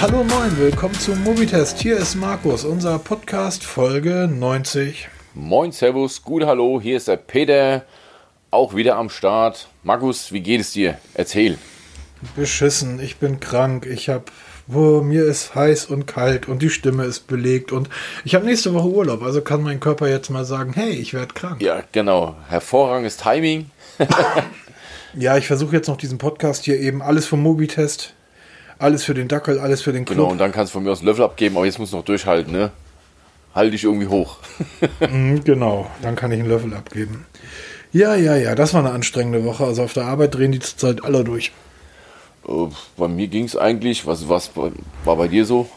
Hallo moin, willkommen zum Mobitest. Hier ist Markus, unser Podcast Folge 90. Moin, Servus, gut Hallo, hier ist der Peter, auch wieder am Start. Markus, wie geht es dir? Erzähl. Beschissen, ich bin krank, ich hab, oh, mir ist heiß und kalt und die Stimme ist belegt und ich habe nächste Woche Urlaub, also kann mein Körper jetzt mal sagen, hey, ich werde krank. Ja, genau, hervorragendes Timing. Ja, ich versuche jetzt noch diesen Podcast hier eben alles vom Mobitest, alles für den Dackel, alles für den Club. Genau, und dann kannst du von mir aus einen Löffel abgeben, aber jetzt musst du noch durchhalten, ne? Halt dich irgendwie hoch. Mhm, genau, dann kann ich einen Löffel abgeben. Ja, ja, ja, das war eine anstrengende Woche. Also auf der Arbeit drehen die zurzeit alle durch. Äh, bei mir ging es eigentlich, was, was war bei dir so?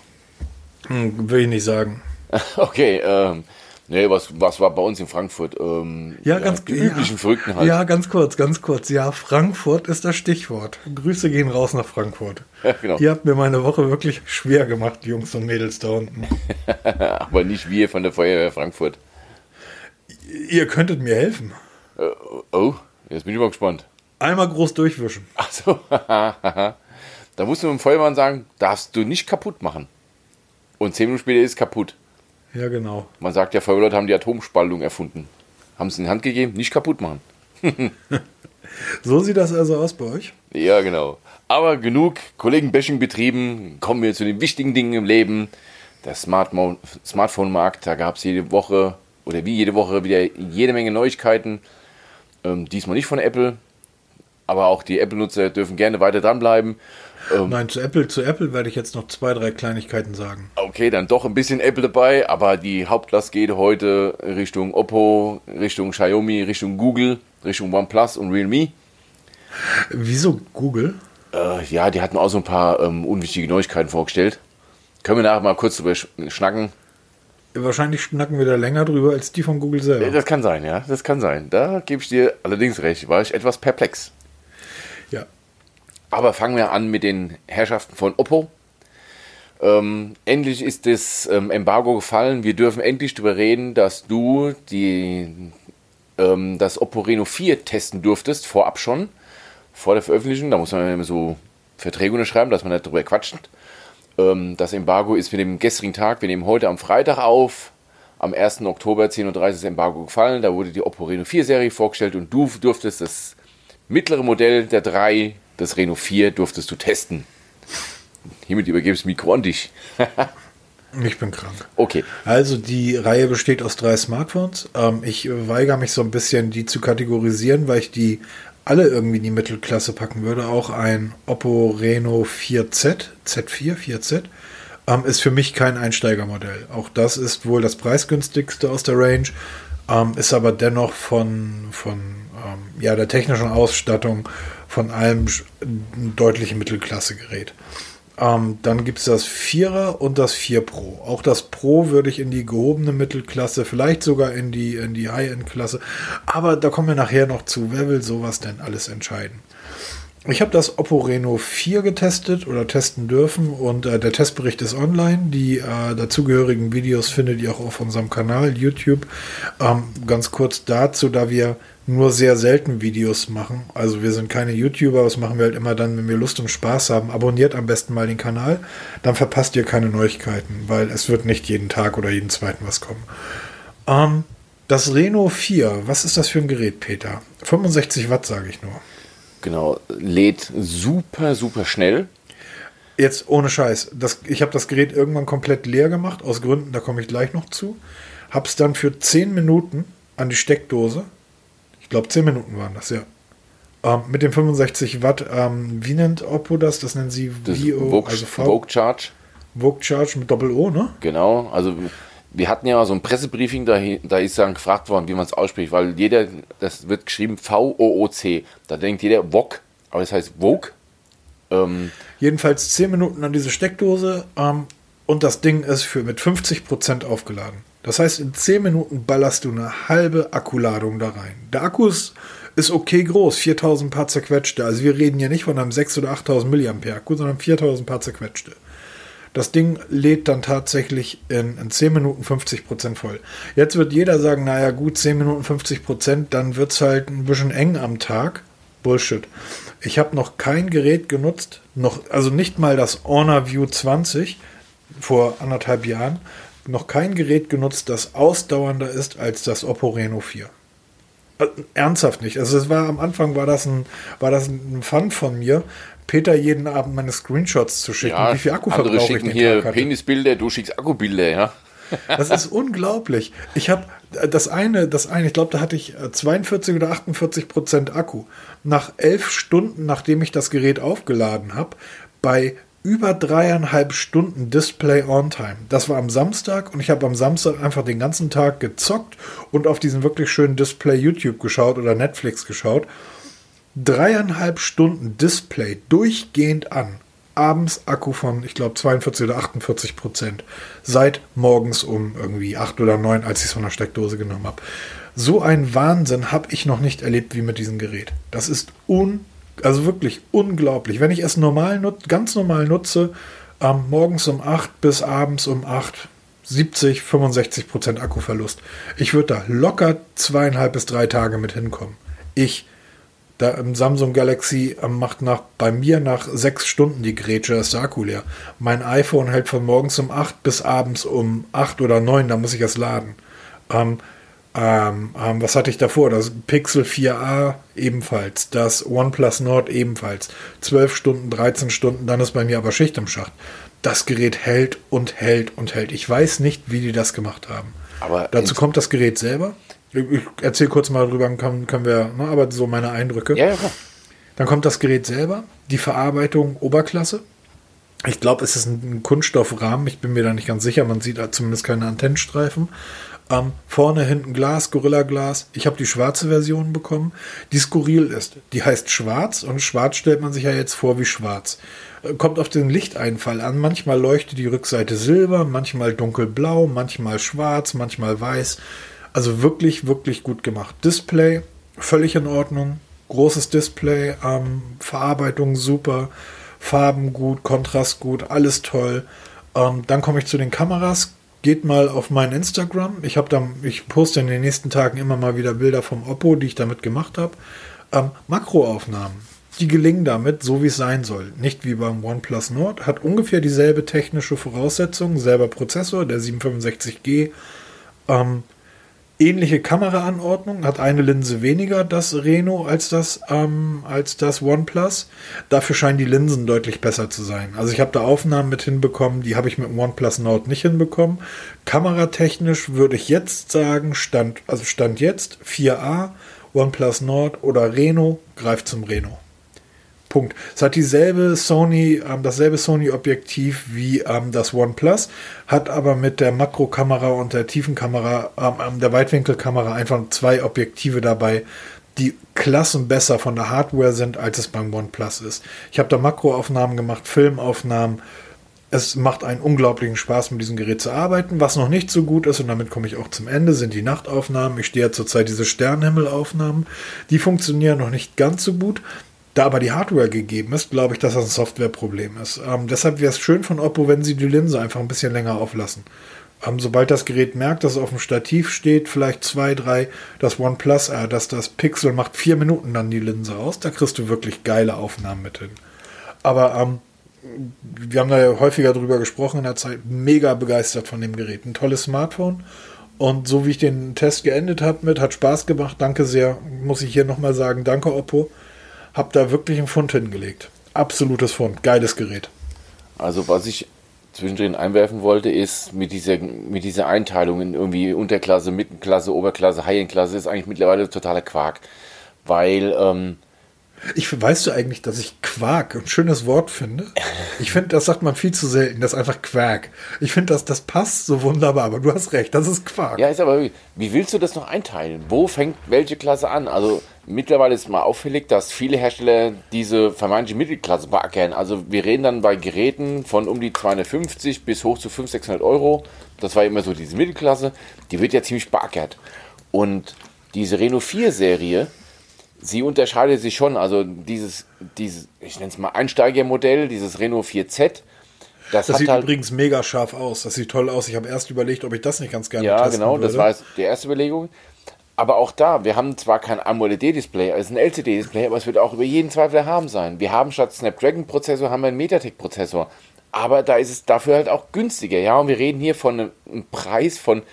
Hm, will ich nicht sagen. Okay, ähm, nee, was, was war bei uns in Frankfurt? Ähm, Ja, ganz Die üblichen ja, Verrückten halt. Ja, ganz kurz, ganz kurz. Ja, Frankfurt ist das Stichwort. Grüße gehen raus nach Frankfurt. Ja, genau. Ihr habt mir meine Woche wirklich schwer gemacht, die Jungs und Mädels da unten. Aber nicht wir von der Feuerwehr Frankfurt. Ihr könntet mir helfen. Äh, oh, jetzt bin ich mal gespannt. Einmal groß durchwischen. Achso, da musst du dem Feuerwehrmann sagen, darfst du nicht kaputt machen. Und zehn Minuten später ist es kaputt. Ja, genau. Man sagt ja, Feuerwehrleute haben die Atomspaltung erfunden. Haben es in die Hand gegeben, nicht kaputt machen. So sieht das also aus bei euch? Ja, genau. Aber genug Kollegen-Bashing betrieben. Kommen wir zu den wichtigen Dingen im Leben. Der Smartphone-Markt, da gab es jede Woche oder wie jede Woche wieder jede Menge Neuigkeiten. Ähm, diesmal nicht von Apple, aber auch die Apple-Nutzer dürfen gerne weiter dranbleiben. Nein, zu Apple, zu Apple werde ich jetzt noch zwei, drei Kleinigkeiten sagen. Okay, dann doch ein bisschen Apple dabei, aber die Hauptlast geht heute Richtung Oppo, Richtung Xiaomi, Richtung Google, Richtung OnePlus und Realme. Wieso Google? Äh, ja, die hatten auch so ein paar ähm, unwichtige Neuigkeiten vorgestellt. Können wir nachher mal kurz drüber sch schnacken? Wahrscheinlich schnacken wir da länger drüber als die von Google selber. Das kann sein, ja, das kann sein. Da gebe ich dir allerdings recht, war ich etwas perplex. Aber fangen wir an mit den Herrschaften von Oppo. Ähm, endlich ist das ähm, Embargo gefallen. Wir dürfen endlich darüber reden, dass du die, ähm, das Oppo Reno 4 testen durftest, vorab schon, vor der Veröffentlichung. Da muss man immer so Verträge unterschreiben, dass man nicht drüber quatscht. Ähm, das Embargo ist mit dem gestrigen Tag, wir nehmen heute am Freitag auf, am 1. Oktober 10.30 Uhr ist das Embargo gefallen. Da wurde die Oppo Reno 4 Serie vorgestellt und du durftest das mittlere Modell der drei, das Reno 4, durftest du testen. Hiermit übergebe ich das Mikro an dich. Ich bin krank. Okay. Also die Reihe besteht aus drei Smartphones. Ähm, ich weigere mich so ein bisschen, die zu kategorisieren, weil ich die alle irgendwie in die Mittelklasse packen würde. Auch ein Oppo Reno 4Z, Z4, 4Z, ähm, ist für mich kein Einsteigermodell. Auch das ist wohl das preisgünstigste aus der Range, ähm, ist aber dennoch von, von ähm, ja, der technischen Ausstattung von allem sch- ein deutliche Mittelklasse-Gerät. Ähm, dann gibt es das 4er und das 4 Pro. Auch das Pro würde ich in die gehobene Mittelklasse, vielleicht sogar in die, in die High-End-Klasse. Aber da kommen wir nachher noch zu. Wer will sowas denn alles entscheiden? Ich habe das Oppo Reno 4 getestet oder testen dürfen und äh, der Testbericht ist online. Die äh, dazugehörigen Videos findet ihr auch auf unserem Kanal YouTube. Ähm, ganz kurz dazu, da wir nur sehr selten Videos machen. Also wir sind keine YouTuber, das machen wir halt immer dann, wenn wir Lust und Spaß haben. Abonniert am besten mal den Kanal, dann verpasst ihr keine Neuigkeiten, weil es wird nicht jeden Tag oder jeden zweiten was kommen. Ähm, das Reno 4, was ist das für ein Gerät, Peter? 65 Watt, sage ich nur. Genau. Lädt super, super schnell. Jetzt ohne Scheiß. Das, ich habe das Gerät irgendwann komplett leer gemacht, aus Gründen, da komme ich gleich noch zu. Hab's dann für 10 Minuten an die Steckdose. Ich glaube, 10 Minuten waren das, ja. Ähm, mit dem 65 Watt, ähm, wie nennt Oppo das? Das nennen sie VO, Vogue, also V. Vogue Charge. Vogue Charge mit Doppel-O, ne? Genau. Also wir hatten ja so ein Pressebriefing, da, da ist dann gefragt worden, wie man es ausspricht, weil jeder, das wird geschrieben V-O-O-C. Da denkt jeder Vogue, aber das heißt Vogue. Ähm, Jedenfalls 10 Minuten an diese Steckdose ähm, und das Ding ist für mit 50% aufgeladen. Das heißt, in 10 Minuten ballerst du eine halbe Akkuladung da rein. Der Akku ist, ist okay groß, 4000 paar zerquetschte. Also wir reden hier nicht von einem 6 oder 8000 Milliampere Akku, sondern 4000 paar zerquetschte. Das Ding lädt dann tatsächlich in, in 10 Minuten 50% voll. Jetzt wird jeder sagen, naja gut, 10 Minuten 50%, dann wird es halt ein bisschen eng am Tag. Bullshit. Ich habe noch kein Gerät genutzt, noch, also nicht mal das Honor View 20 vor anderthalb Jahren, noch kein Gerät genutzt, das ausdauernder ist als das Oppo Reno 4. Äh, ernsthaft nicht. Also es war am Anfang war das ein, war das ein Fun von mir, Peter jeden Abend meine Screenshots zu schicken, ja, wie viel Akkuverbrauch ich den hier. Penisbilder, du schickst Akkubilder, ja. Das ist unglaublich. Ich habe äh, das eine, das eine, ich glaube, da hatte ich 42 äh, oder 48 Prozent Akku. Nach elf Stunden, nachdem ich das Gerät aufgeladen habe, bei über dreieinhalb Stunden Display on Time. Das war am Samstag und ich habe am Samstag einfach den ganzen Tag gezockt und auf diesen wirklich schönen Display YouTube geschaut oder Netflix geschaut. Dreieinhalb Stunden Display durchgehend an abends Akku von, ich glaube, 42 oder 48 Prozent. Seit morgens um irgendwie 8 oder 9, als ich es von der Steckdose genommen habe. So ein Wahnsinn habe ich noch nicht erlebt wie mit diesem Gerät. Das ist un, also wirklich unglaublich. Wenn ich es normal nut, ganz normal nutze, ähm, morgens um 8 bis abends um 8, 70, 65 Prozent Akkuverlust. Ich würde da locker zweieinhalb bis drei Tage mit hinkommen. Ich da im Samsung Galaxy ähm, macht nach, bei mir nach sechs Stunden die Grätsche ist der Akku leer. Mein iPhone hält von morgens um acht bis abends um acht oder neun, da muss ich es laden. Ähm, ähm, ähm, was hatte ich davor? Das Pixel 4a ebenfalls, das OnePlus Nord ebenfalls. 12 Stunden, 13 Stunden, dann ist bei mir aber Schicht im Schacht. Das Gerät hält und hält und hält. Ich weiß nicht, wie die das gemacht haben. Aber Dazu kommt das Gerät selber. Ich erzähle kurz mal drüber, können, können wir, ne, aber so meine Eindrücke. Ja, ja, klar. Dann kommt das Gerät selber, die Verarbeitung Oberklasse. Ich glaube, es ist ein Kunststoffrahmen, ich bin mir da nicht ganz sicher, man sieht da zumindest keine Antennenstreifen. Ähm, vorne, hinten Glas, Gorilla Glas. Ich habe die schwarze Version bekommen, die skurril ist. Die heißt schwarz und schwarz stellt man sich ja jetzt vor wie schwarz. Äh, kommt auf den Lichteinfall an. Manchmal leuchtet die Rückseite silber, manchmal dunkelblau, manchmal schwarz, manchmal weiß. Also wirklich, wirklich gut gemacht. Display, völlig in Ordnung. Großes Display, ähm, Verarbeitung super, Farben gut, Kontrast gut, alles toll. Ähm, dann komme ich zu den Kameras. Geht mal auf mein Instagram. Ich habe da, ich poste in den nächsten Tagen immer mal wieder Bilder vom Oppo, die ich damit gemacht habe. Ähm, Makroaufnahmen, die gelingen damit, so wie es sein soll. Nicht wie beim OnePlus Nord, hat ungefähr dieselbe technische Voraussetzung, selber Prozessor, der 765G. Ähm, ähnliche Kameraanordnung, hat eine Linse weniger das Reno als das, ähm, als das OnePlus. Dafür scheinen die Linsen deutlich besser zu sein. Also ich habe da Aufnahmen mit hinbekommen, die habe ich mit dem OnePlus Nord nicht hinbekommen. Kameratechnisch würde ich jetzt sagen, Stand, also Stand jetzt 4A, OnePlus Nord oder Reno, greift zum Reno. Punkt. Es hat dieselbe Sony, ähm, dasselbe Sony-Objektiv wie ähm, das OnePlus, hat aber mit der Makrokamera und der Tiefenkamera, ähm, ähm, der Weitwinkelkamera einfach zwei Objektive dabei, die Klassen besser von der Hardware sind, als es beim OnePlus ist. Ich habe da Makroaufnahmen gemacht, Filmaufnahmen. Es macht einen unglaublichen Spaß, mit diesem Gerät zu arbeiten. Was noch nicht so gut ist, und damit komme ich auch zum Ende, sind die Nachtaufnahmen. Ich stehe ja zurzeit diese Sternhimmelaufnahmen. Die funktionieren noch nicht ganz so gut. Da aber die Hardware gegeben ist, glaube ich, dass das ein Softwareproblem ist. Ähm, deshalb wäre es schön von Oppo, wenn sie die Linse einfach ein bisschen länger auflassen. Ähm, sobald das Gerät merkt, dass es auf dem Stativ steht, vielleicht zwei, drei, das OnePlus, äh, dass das Pixel macht vier Minuten dann die Linse aus, da kriegst du wirklich geile Aufnahmen mit hin. Aber ähm, wir haben da ja häufiger drüber gesprochen in der Zeit, mega begeistert von dem Gerät. Ein tolles Smartphone. Und so wie ich den Test geendet habe mit, hat Spaß gemacht. Danke sehr, muss ich hier nochmal sagen. Danke, Oppo. Hab da wirklich einen Fund hingelegt. Absolutes Fund. Geiles Gerät. Also was ich zwischendrin einwerfen wollte, ist mit dieser, mit dieser Einteilung in irgendwie Unterklasse, Mittenklasse, Oberklasse, High-End-Klasse ist eigentlich mittlerweile totaler Quark. Weil ähm, ich weißt du eigentlich, dass ich Quark ein schönes Wort finde? Ich finde, das sagt man viel zu selten. Das ist einfach Quark. Ich finde, das, das passt so wunderbar, aber du hast recht, das ist Quark. Ja, ist aber, wie willst du das noch einteilen? Wo fängt welche Klasse an? Also mittlerweile ist mal auffällig, dass viele Hersteller diese vermeintliche Mittelklasse beackern. Also wir reden dann bei Geräten von um die 250 bis hoch zu 500, 600 Euro. Das war immer so diese Mittelklasse. Die wird ja ziemlich beackert. Und diese Renault 4 Serie sie unterscheidet sich schon. Also dieses, dieses ich nenne es mal Einsteigermodell, dieses Renault 4Z. Das, das sieht halt, übrigens mega scharf aus. Das sieht toll aus. Ich habe erst überlegt, ob ich das nicht ganz gerne Ja, genau, würde. das war die erste Überlegung. Aber auch da, wir haben zwar kein AMOLED-Display, es ist ein LCD-Display, aber es wird auch über jeden Zweifel haben sein. Wir haben statt Snapdragon-Prozessor haben wir einen MediaTek-Prozessor. Aber da ist es dafür halt auch günstiger. Ja, und wir reden hier von einem Preis von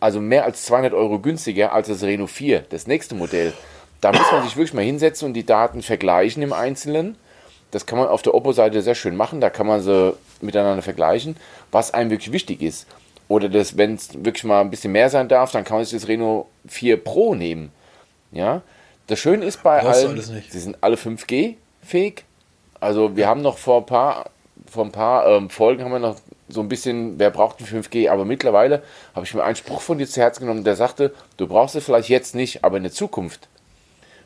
also mehr als 200 Euro günstiger als das Reno 4, das nächste Modell. Da muss man sich wirklich mal hinsetzen und die Daten vergleichen im Einzelnen. Das kann man auf der Oppo-Seite sehr schön machen. Da kann man sie miteinander vergleichen, was einem wirklich wichtig ist. Oder wenn es wirklich mal ein bisschen mehr sein darf, dann kann man sich das Reno 4 Pro nehmen. Ja, das Schöne ist bei Brauchst allen, sie sind alle 5G fähig. Also wir haben noch vor ein paar, vor ein paar ähm, Folgen haben wir noch so ein bisschen, wer braucht ein 5G? Aber mittlerweile habe ich mir einen Spruch von dir zu Herzen genommen, der sagte, du brauchst es vielleicht jetzt nicht, aber in der Zukunft.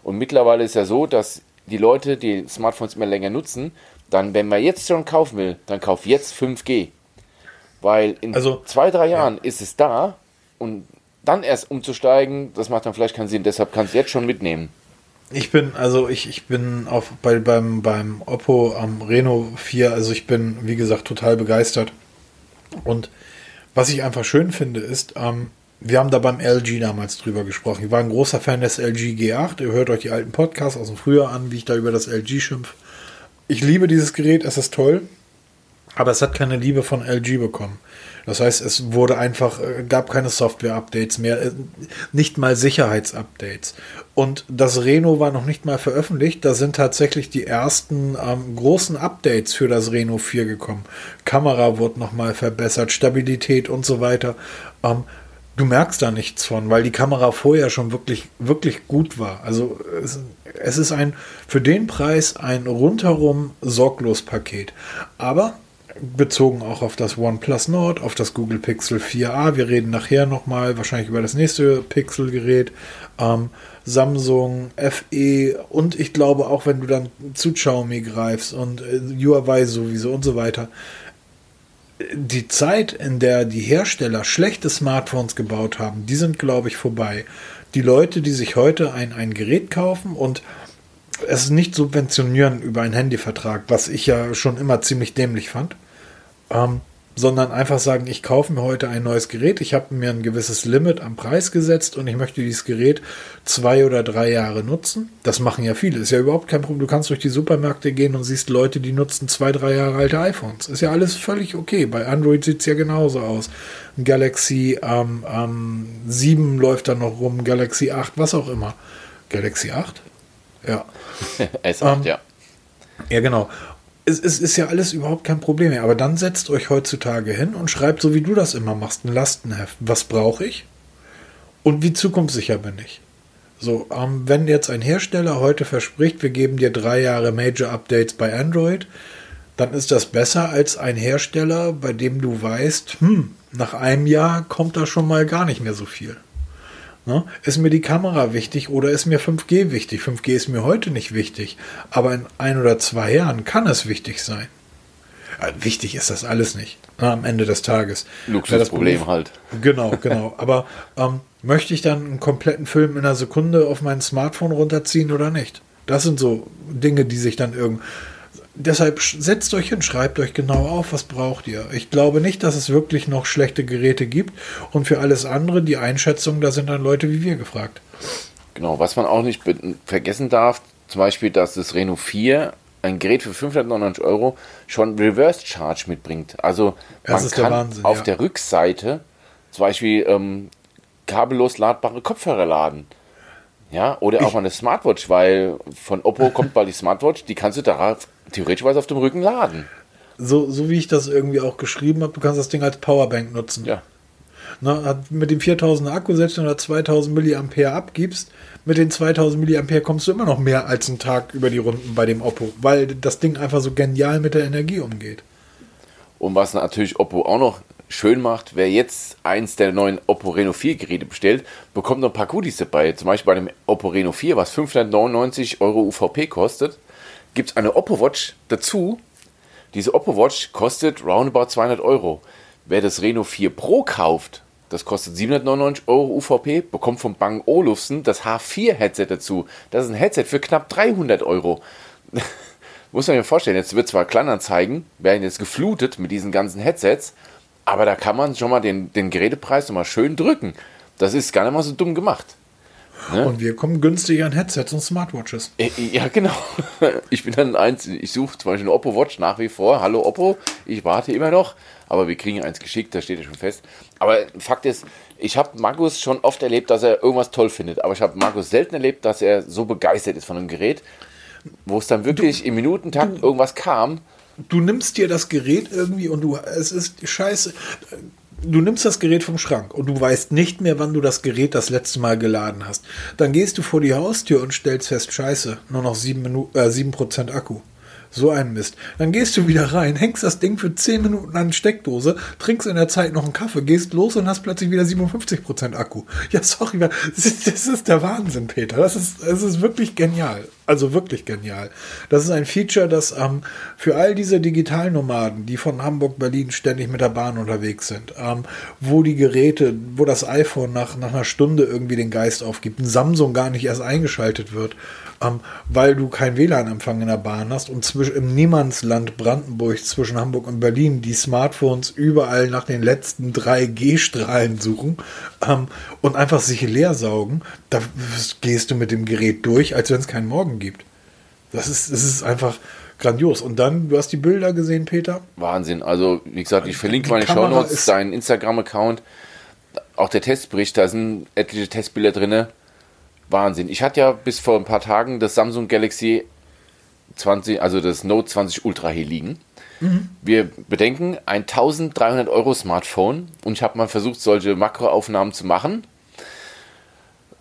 Und mittlerweile ist ja so, dass die Leute, die Smartphones immer länger nutzen, dann, wenn man jetzt schon kaufen will, dann kauf jetzt 5G. Weil in also, zwei, drei Jahren ja. ist es da und dann erst umzusteigen, das macht dann vielleicht keinen Sinn. Deshalb kannst du jetzt schon mitnehmen. Ich bin, also ich, ich bin auf, bei, beim, beim Oppo am Reno 4, also ich bin, wie gesagt, total begeistert. Und was ich einfach schön finde, ist, ähm, wir haben da beim LG damals drüber gesprochen. Ich war ein großer Fan des LG G8. Ihr hört euch die alten Podcasts aus dem Frühjahr an, wie ich da über das LG schimpfe. Ich liebe dieses Gerät, es ist toll, aber es hat keine Liebe von LG bekommen. Das heißt, es wurde einfach, äh, gab keine Software-Updates mehr, äh, nicht mal Sicherheitsupdates. Und das Reno war noch nicht mal veröffentlicht. Da sind tatsächlich die ersten ähm, großen Updates für das Reno 4 gekommen. Kamera wurde nochmal verbessert, Stabilität und so weiter. Ähm, du merkst da nichts von, weil die Kamera vorher schon wirklich, wirklich gut war. Also es, es ist ein für den Preis ein rundherum sorglos Paket. Aber bezogen auch auf das OnePlus Nord, auf das Google Pixel 4a. Wir reden nachher nochmal wahrscheinlich über das nächste Pixel-Gerät. Ähm, Samsung, FE und ich glaube auch, wenn du dann zu Xiaomi greifst und äh, Huawei sowieso und so weiter. Die Zeit, in der die Hersteller schlechte Smartphones gebaut haben, die sind, glaube ich, vorbei. Die Leute, die sich heute ein, ein Gerät kaufen und es nicht subventionieren über einen Handyvertrag, was ich ja schon immer ziemlich dämlich fand, ähm, sondern einfach sagen, ich kaufe mir heute ein neues Gerät, ich habe mir ein gewisses Limit am Preis gesetzt und ich möchte dieses Gerät zwei oder drei Jahre nutzen. Das machen ja viele, ist ja überhaupt kein Problem. Du kannst durch die Supermärkte gehen und siehst Leute, die nutzen zwei, drei Jahre alte iPhones. Ist ja alles völlig okay. Bei Android sieht es ja genauso aus. Galaxy ähm, ähm, 7 läuft da noch rum, Galaxy 8, was auch immer. Galaxy 8? Ja. S8, ähm, ja. Ja, genau es, es, ist ja alles überhaupt kein Problem mehr. Aber dann setzt euch heutzutage hin und schreibt, so wie du das immer machst, ein Lastenheft. Was brauche ich? Und wie zukunftssicher bin ich? So, ähm, wenn jetzt ein Hersteller heute verspricht, wir geben dir drei Jahre Major Updates bei Android, dann ist das besser als ein Hersteller, bei dem du weißt, hm, nach einem Jahr kommt da schon mal gar nicht mehr so viel. Ne? Ist mir die Kamera wichtig oder ist mir 5G wichtig? 5G ist mir heute nicht wichtig, aber in ein oder zwei Jahren kann es wichtig sein. Ja, wichtig ist das alles nicht ne, am Ende des Tages. Luxusproblem halt. Genau, genau. aber ähm, möchte ich dann einen kompletten Film in einer Sekunde auf mein Smartphone runterziehen oder nicht? Das sind so Dinge, die sich dann irgendwie deshalb setzt euch hin, schreibt euch genau auf, was braucht ihr. Ich glaube nicht, dass es wirklich noch schlechte Geräte gibt. Und für alles andere, die Einschätzung, da sind dann Leute wie wir gefragt. Genau, was man auch nicht vergessen darf, zum Beispiel, dass das Reno 4 ein Gerät für 599 Euro schon Reverse Charge mitbringt. Also man kann Wahnsinn, auf ja. der Rückseite zum Beispiel ähm, kabellos ladbare Kopfhörer laden. Ja, oder auch mal eine Smartwatch, weil von Oppo kommt bald die Smartwatch, die kannst du darauf theoretisch auf dem Rücken laden. So, so wie ich das irgendwie auch geschrieben habe, du kannst das Ding als Powerbank nutzen. Ja. Na, hat mit dem 4000 Akku, selbst wenn du 2000 Milliampere abgibst, mit den 2000 Milliampere kommst du immer noch mehr als einen Tag über die Runden bei dem Oppo, weil das Ding einfach so genial mit der Energie umgeht. Und was natürlich Oppo auch noch schön macht, wer jetzt eins der neuen Oppo Reno 4 Geräte bestellt, bekommt noch ein paar Goodies dabei. Zum Beispiel bei dem Oppo Reno 4, was 599 Euro UVP kostet, gibt es eine Oppo Watch dazu. Diese Oppo Watch kostet roundabout 200 Euro. Wer das Reno 4 Pro kauft, das kostet 799 Euro UVP, bekommt vom Bang Olufsen das H4 Headset dazu. Das ist ein Headset für knapp 300 Euro. Muss man sich vorstellen, jetzt wird zwar Kleinanzeigen, werden jetzt geflutet mit diesen ganzen Headsets, aber da kann man schon mal den, den Gerätepreis nochmal schön drücken. Das ist gar nicht mal so dumm gemacht. Ne? Und wir kommen günstig an Headsets und Smartwatches. Äh, ja, genau. Ich bin dann eins, ich suche zum Beispiel eine Oppo Watch nach wie vor. Hallo Oppo, ich warte immer noch, aber wir kriegen eins geschickt, da steht ja schon fest. Aber Fakt ist, ich habe Markus schon oft erlebt, dass er irgendwas toll findet, aber ich habe Markus selten erlebt, dass er so begeistert ist von einem Gerät, wo es dann wirklich du, im Minutentakt du, irgendwas kam. Du nimmst dir das Gerät irgendwie und du, es ist scheiße du nimmst das Gerät vom Schrank und du weißt nicht mehr, wann du das Gerät das letzte Mal geladen hast. Dann gehst du vor die Haustür und stellst fest, scheiße, nur noch 7%, Minuten, äh, 7 Akku. So ein Mist. Dann gehst du wieder rein, hängst das Ding für 10 Minuten an Steckdose, trinkst in der Zeit noch einen Kaffee, gehst los und hast plötzlich wieder 57% Akku. Ja, sorry, das ist der Wahnsinn, Peter. Das ist, das ist wirklich genial. Also wirklich genial. Das ist ein Feature, das ähm, für all diese Digitalnomaden, die von Hamburg, Berlin ständig mit der Bahn unterwegs sind, ähm, wo die Geräte, wo das iPhone nach, nach einer Stunde irgendwie den Geist aufgibt, ein Samsung gar nicht erst eingeschaltet wird, ähm, weil du kein WLAN-Empfang in der Bahn hast und zwischen, im Niemandsland Brandenburg zwischen Hamburg und Berlin die Smartphones überall nach den letzten 3G-Strahlen suchen ähm, und einfach sich leer saugen, da gehst du mit dem Gerät durch, als wenn es keinen Morgen gibt. Das ist, das ist einfach grandios. Und dann, du hast die Bilder gesehen, Peter? Wahnsinn. Also, wie gesagt, ich verlinke meine Shownotes, deinen Instagram-Account, auch der Testbericht, da sind etliche Testbilder drin. Wahnsinn. Ich hatte ja bis vor ein paar Tagen das Samsung Galaxy 20, also das Note 20 Ultra hier liegen. Mhm. Wir bedenken ein 1300 Euro Smartphone und ich habe mal versucht, solche Makroaufnahmen zu machen.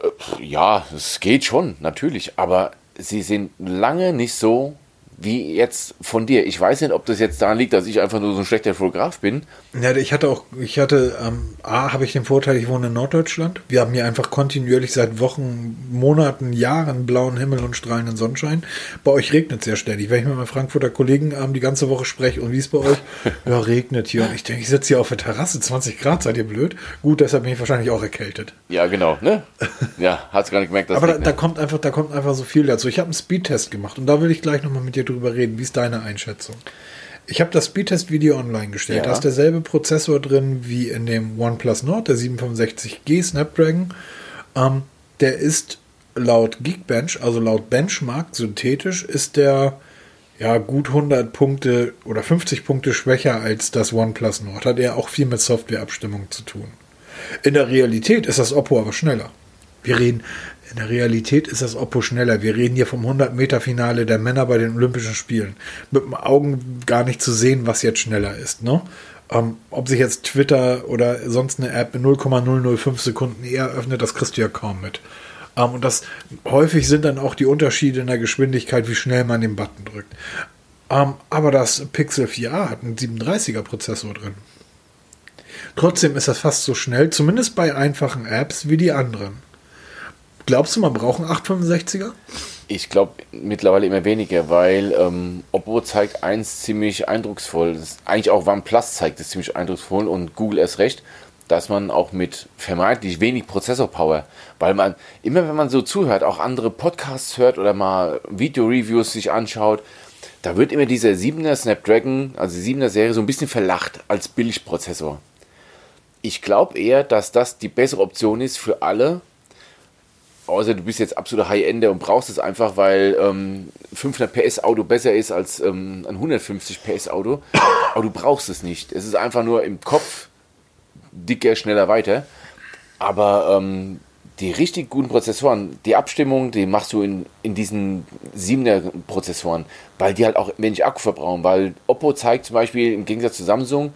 Äh, ja, es geht schon, natürlich, aber sie sind lange nicht so wie jetzt von dir. Ich weiß nicht, ob das jetzt daran liegt, dass ich einfach nur so ein schlechter Fotograf bin. Ja, ich hatte auch, ich hatte, ähm, A, habe ich den Vorteil, ich wohne in Norddeutschland. Wir haben hier einfach kontinuierlich seit Wochen, Monaten, Jahren blauen Himmel und strahlenden Sonnenschein. Bei euch regnet es sehr ständig. Wenn ich mit meinen Frankfurter Kollegen ähm, die ganze Woche spreche und wie es bei euch, ja, regnet hier. Und ich denke, ich sitze hier auf der Terrasse, 20 Grad, seid ihr blöd? Gut, deshalb bin ich wahrscheinlich auch erkältet. Ja, genau, ne? Ja, hat es gar nicht gemerkt, dass Aber da, da, kommt einfach, da kommt einfach so viel dazu. Ich habe einen Speedtest gemacht und da will ich gleich nochmal mit dir drüber reden. Wie ist deine Einschätzung? Ich habe das Speedtest-Video online gestellt. Ja. Da ist derselbe Prozessor drin wie in dem OnePlus Nord, der 765G Snapdragon. Ähm, der ist laut Geekbench, also laut Benchmark, synthetisch, ist der ja gut 100 Punkte oder 50 Punkte schwächer als das OnePlus Nord. Hat er auch viel mit Softwareabstimmung zu tun. In der Realität ist das Oppo aber schneller. Wir reden, in der Realität ist das Oppo schneller. Wir reden hier vom 100-Meter-Finale der Männer bei den Olympischen Spielen. Mit dem Augen gar nicht zu sehen, was jetzt schneller ist. Ne? Ähm, ob sich jetzt Twitter oder sonst eine App in 0,005 Sekunden eher öffnet, das kriegst du ja kaum mit. Ähm, und das häufig sind dann auch die Unterschiede in der Geschwindigkeit, wie schnell man den Button drückt. Ähm, aber das Pixel 4a hat einen 37er Prozessor drin. Trotzdem ist das fast so schnell, zumindest bei einfachen Apps, wie die anderen. Glaubst du, man braucht einen 865er? Ich glaube mittlerweile immer weniger, weil ähm, Oppo zeigt eins ziemlich eindrucksvoll. Eigentlich auch OnePlus zeigt es ziemlich eindrucksvoll und Google erst recht, dass man auch mit vermeintlich wenig Prozessorpower, weil man immer wenn man so zuhört, auch andere Podcasts hört oder mal Video-Reviews sich anschaut, da wird immer dieser 7er Snapdragon, also die 7er Serie, so ein bisschen verlacht als Billigprozessor. Ich glaube eher, dass das die bessere Option ist für alle, außer du bist jetzt absoluter High-Ender und brauchst es einfach, weil ähm, 500 PS Auto besser ist als ähm, ein 150 PS Auto. Aber du brauchst es nicht. Es ist einfach nur im Kopf dicker, schneller, weiter. Aber ähm, die richtig guten Prozessoren, die Abstimmung, die machst du in, in diesen 7er Prozessoren, weil die halt auch wenig Akku verbrauchen. Weil Oppo zeigt zum Beispiel im Gegensatz zu Samsung,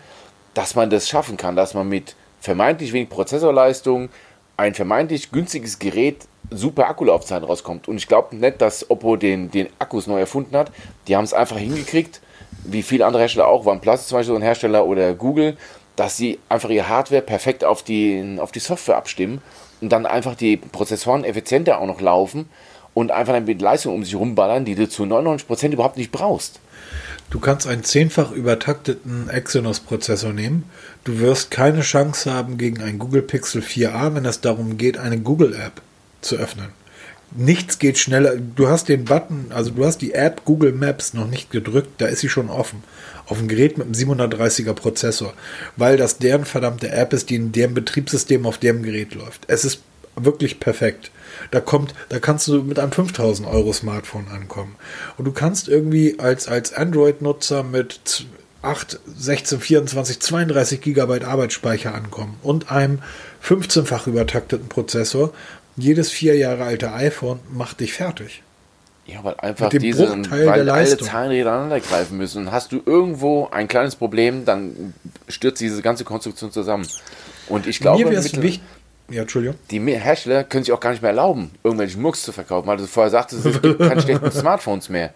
dass man das schaffen kann, dass man mit vermeintlich wenig Prozessorleistung ein vermeintlich günstiges Gerät super Akkulaufzeit rauskommt. Und ich glaube nicht, dass Oppo den, den Akkus neu erfunden hat. Die haben es einfach hingekriegt, wie viele andere Hersteller auch, OnePlus zum Beispiel so ein Hersteller oder Google, dass sie einfach ihre Hardware perfekt auf die, auf die Software abstimmen und dann einfach die Prozessoren effizienter auch noch laufen und einfach dann mit Leistung um sich rumballern, die du zu 99% überhaupt nicht brauchst. Du kannst einen zehnfach übertakteten Exynos-Prozessor nehmen. Du wirst keine Chance haben gegen ein Google Pixel 4a, wenn es darum geht, eine Google-App zu öffnen. Nichts geht schneller. Du hast den Button, also du hast die App Google Maps noch nicht gedrückt, da ist sie schon offen. Auf dem Gerät mit einem 730er Prozessor, weil das deren verdammte App ist, die in deren Betriebssystem auf dem Gerät läuft. Es ist wirklich perfekt. Da kommt, da kannst du mit einem 5000 Euro Smartphone ankommen. Und du kannst irgendwie als, als Android-Nutzer mit 8, 16, 24, 32 Gigabyte Arbeitsspeicher ankommen und einem 15-fach übertakteten Prozessor. Jedes vier Jahre alte iPhone macht dich fertig. Ja, weil einfach diese, weil alle Zahnräder aneinander greifen müssen. Und hast du irgendwo ein kleines Problem, dann stürzt diese ganze Konstruktion zusammen. Und ich glaube, Mir wichtig, ja, Entschuldigung. Die Hersteller können sich auch gar nicht mehr erlauben, irgendwelche Mucks zu verkaufen, weil du vorher sagtest, es gibt keine schlechten Smartphones mehr.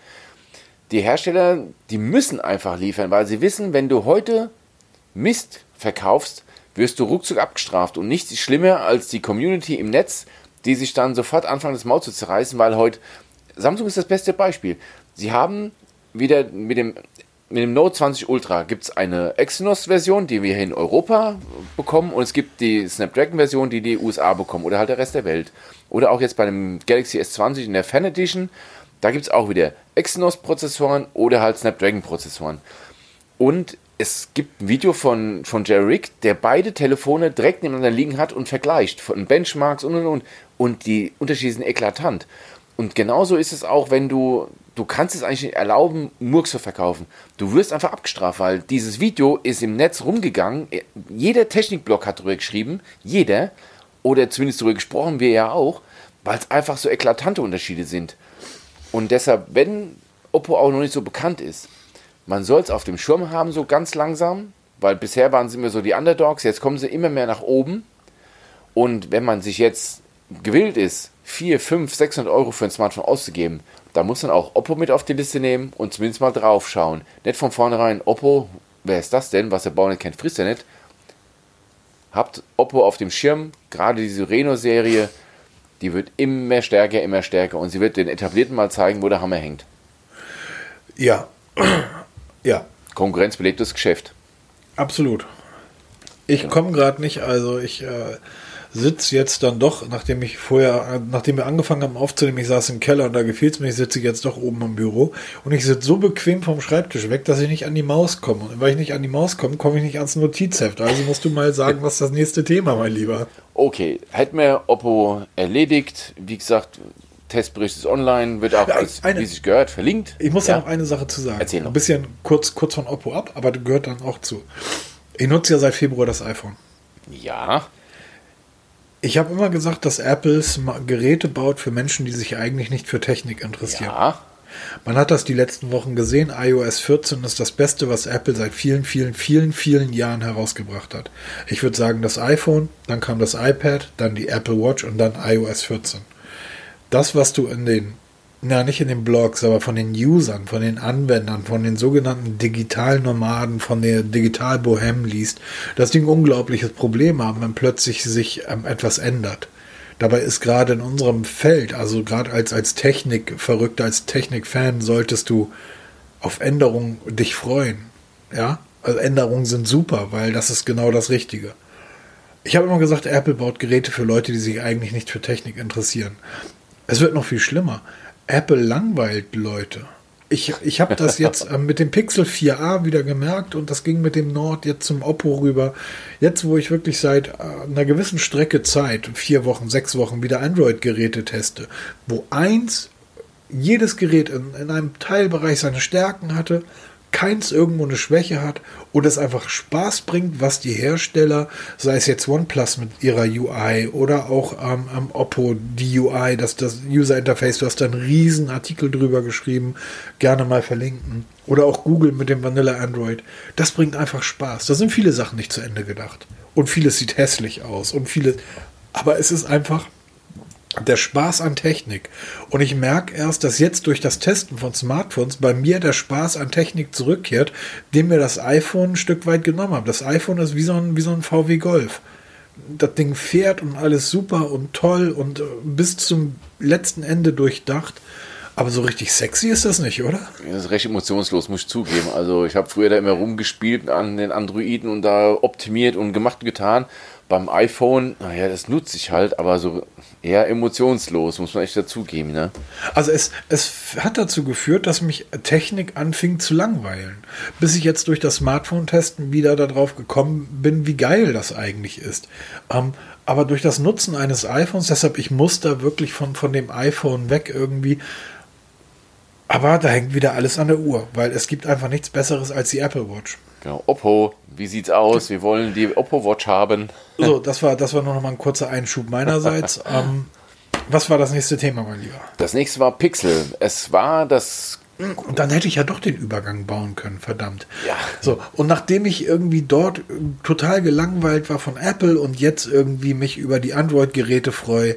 Die Hersteller, die müssen einfach liefern, weil sie wissen, wenn du heute Mist verkaufst, wirst du ruckzuck abgestraft. Und nichts ist schlimmer als die Community im Netz, die sich dann sofort anfangen, das Maul zu zerreißen, weil heute, Samsung ist das beste Beispiel. Sie haben wieder mit dem mit dem Note 20 Ultra gibt es eine Exynos-Version, die wir hier in Europa bekommen, und es gibt die Snapdragon-Version, die die USA bekommen oder halt der Rest der Welt. Oder auch jetzt bei dem Galaxy S20 in der Fan Edition, da gibt es auch wieder Exynos-Prozessoren oder halt Snapdragon-Prozessoren. Und es gibt ein Video von, von Jerry Rick, der beide Telefone direkt nebeneinander liegen hat und vergleicht, von Benchmarks und und und. Und die Unterschiede sind eklatant. Und genauso ist es auch, wenn du du kannst es eigentlich nicht erlauben, Murks zu verkaufen. Du wirst einfach abgestraft, weil dieses Video ist im Netz rumgegangen. Jeder Technikblog hat darüber geschrieben, jeder, oder zumindest darüber gesprochen, wir ja auch, weil es einfach so eklatante Unterschiede sind. Und deshalb, wenn Oppo auch noch nicht so bekannt ist, man soll es auf dem Schirm haben, so ganz langsam, weil bisher waren sie immer so die Underdogs, jetzt kommen sie immer mehr nach oben. Und wenn man sich jetzt gewillt ist, 4, 5, 600 Euro für ein Smartphone auszugeben, da muss man auch Oppo mit auf die Liste nehmen und zumindest mal drauf schauen. Nicht von vornherein, Oppo, wer ist das denn? Was der Bauer nicht kennt, frisst er nicht. Habt Oppo auf dem Schirm, gerade diese Reno-Serie, die wird immer stärker, immer stärker und sie wird den Etablierten mal zeigen, wo der Hammer hängt. Ja. ja. Konkurrenzbelebtes Geschäft. Absolut. Ich komme gerade nicht, also ich. Äh sitze jetzt dann doch, nachdem ich vorher, nachdem wir angefangen haben aufzunehmen, ich saß im Keller und da gefiel es mir, ich sitze jetzt doch oben im Büro und ich sitze so bequem vom Schreibtisch weg, dass ich nicht an die Maus komme. Und weil ich nicht an die Maus komme, komme ich nicht ans Notizheft. Also musst du mal sagen, was das nächste Thema, mein Lieber. Okay, hätten wir Oppo erledigt. Wie gesagt, Testbericht ist online, wird auch, als, eine, wie sich gehört, verlinkt. Ich muss ja. noch eine Sache zu sagen. Erzähl noch. Ein bisschen kurz, kurz von Oppo ab, aber gehört dann auch zu. Ich nutze ja seit Februar das iPhone. Ja. Ich habe immer gesagt, dass Apple Geräte baut für Menschen, die sich eigentlich nicht für Technik interessieren. Ja. Man hat das die letzten Wochen gesehen. iOS 14 ist das Beste, was Apple seit vielen, vielen, vielen, vielen Jahren herausgebracht hat. Ich würde sagen, das iPhone, dann kam das iPad, dann die Apple Watch und dann iOS 14. Das, was du in den na, nicht in den Blogs, aber von den Usern, von den Anwendern, von den sogenannten Digitalnomaden, von der Digital-Bohem liest, dass die ein unglaubliches Problem haben, wenn plötzlich sich ähm, etwas ändert. Dabei ist gerade in unserem Feld, also gerade als, als Technikverrückter, als Technikfan, solltest du auf Änderungen dich freuen. Ja, also Änderungen sind super, weil das ist genau das Richtige. Ich habe immer gesagt, Apple baut Geräte für Leute, die sich eigentlich nicht für Technik interessieren. Es wird noch viel schlimmer. Apple langweilt Leute. Ich, ich habe das jetzt äh, mit dem Pixel 4a wieder gemerkt und das ging mit dem Nord jetzt zum Oppo rüber. Jetzt, wo ich wirklich seit äh, einer gewissen Strecke Zeit, vier Wochen, sechs Wochen, wieder Android-Geräte teste, wo eins, jedes Gerät in, in einem Teilbereich seine Stärken hatte keins irgendwo eine Schwäche hat und es einfach Spaß bringt, was die Hersteller, sei es jetzt OnePlus mit ihrer UI oder auch ähm, am Oppo die UI, das, das User Interface, du hast da einen riesen Artikel drüber geschrieben, gerne mal verlinken. Oder auch Google mit dem Vanilla Android. Das bringt einfach Spaß. Da sind viele Sachen nicht zu Ende gedacht. Und vieles sieht hässlich aus. Und viele. Aber es ist einfach der Spaß an Technik. Und ich merke erst, dass jetzt durch das Testen von Smartphones bei mir der Spaß an Technik zurückkehrt, den mir das iPhone ein Stück weit genommen hat. Das iPhone ist wie so ein, wie so ein VW Golf. Das Ding fährt und alles super und toll und äh, bis zum letzten Ende durchdacht. Aber so richtig sexy ist das nicht, oder? Das ist recht emotionslos, muss ich zugeben. Also ich habe früher da immer rumgespielt an den Androiden und da optimiert und gemacht und getan. Beim iPhone, naja, das nutze ich halt, aber so eher emotionslos, muss man echt dazugeben. Ne? Also es, es hat dazu geführt, dass mich Technik anfing zu langweilen. Bis ich jetzt durch das Smartphone-Testen wieder darauf gekommen bin, wie geil das eigentlich ist. Ähm, aber durch das Nutzen eines iPhones, deshalb ich muss da wirklich von, von dem iPhone weg irgendwie. Aber da hängt wieder alles an der Uhr, weil es gibt einfach nichts Besseres als die Apple Watch. Genau, Oppo, wie sieht's aus? Wir wollen die Oppo Watch haben. So, das war, das war noch mal ein kurzer Einschub meinerseits. ähm, was war das nächste Thema, mein Lieber? Das nächste war Pixel. Es war das und dann hätte ich ja doch den Übergang bauen können, verdammt. Ja. So, und nachdem ich irgendwie dort total gelangweilt war von Apple und jetzt irgendwie mich über die Android-Geräte freue,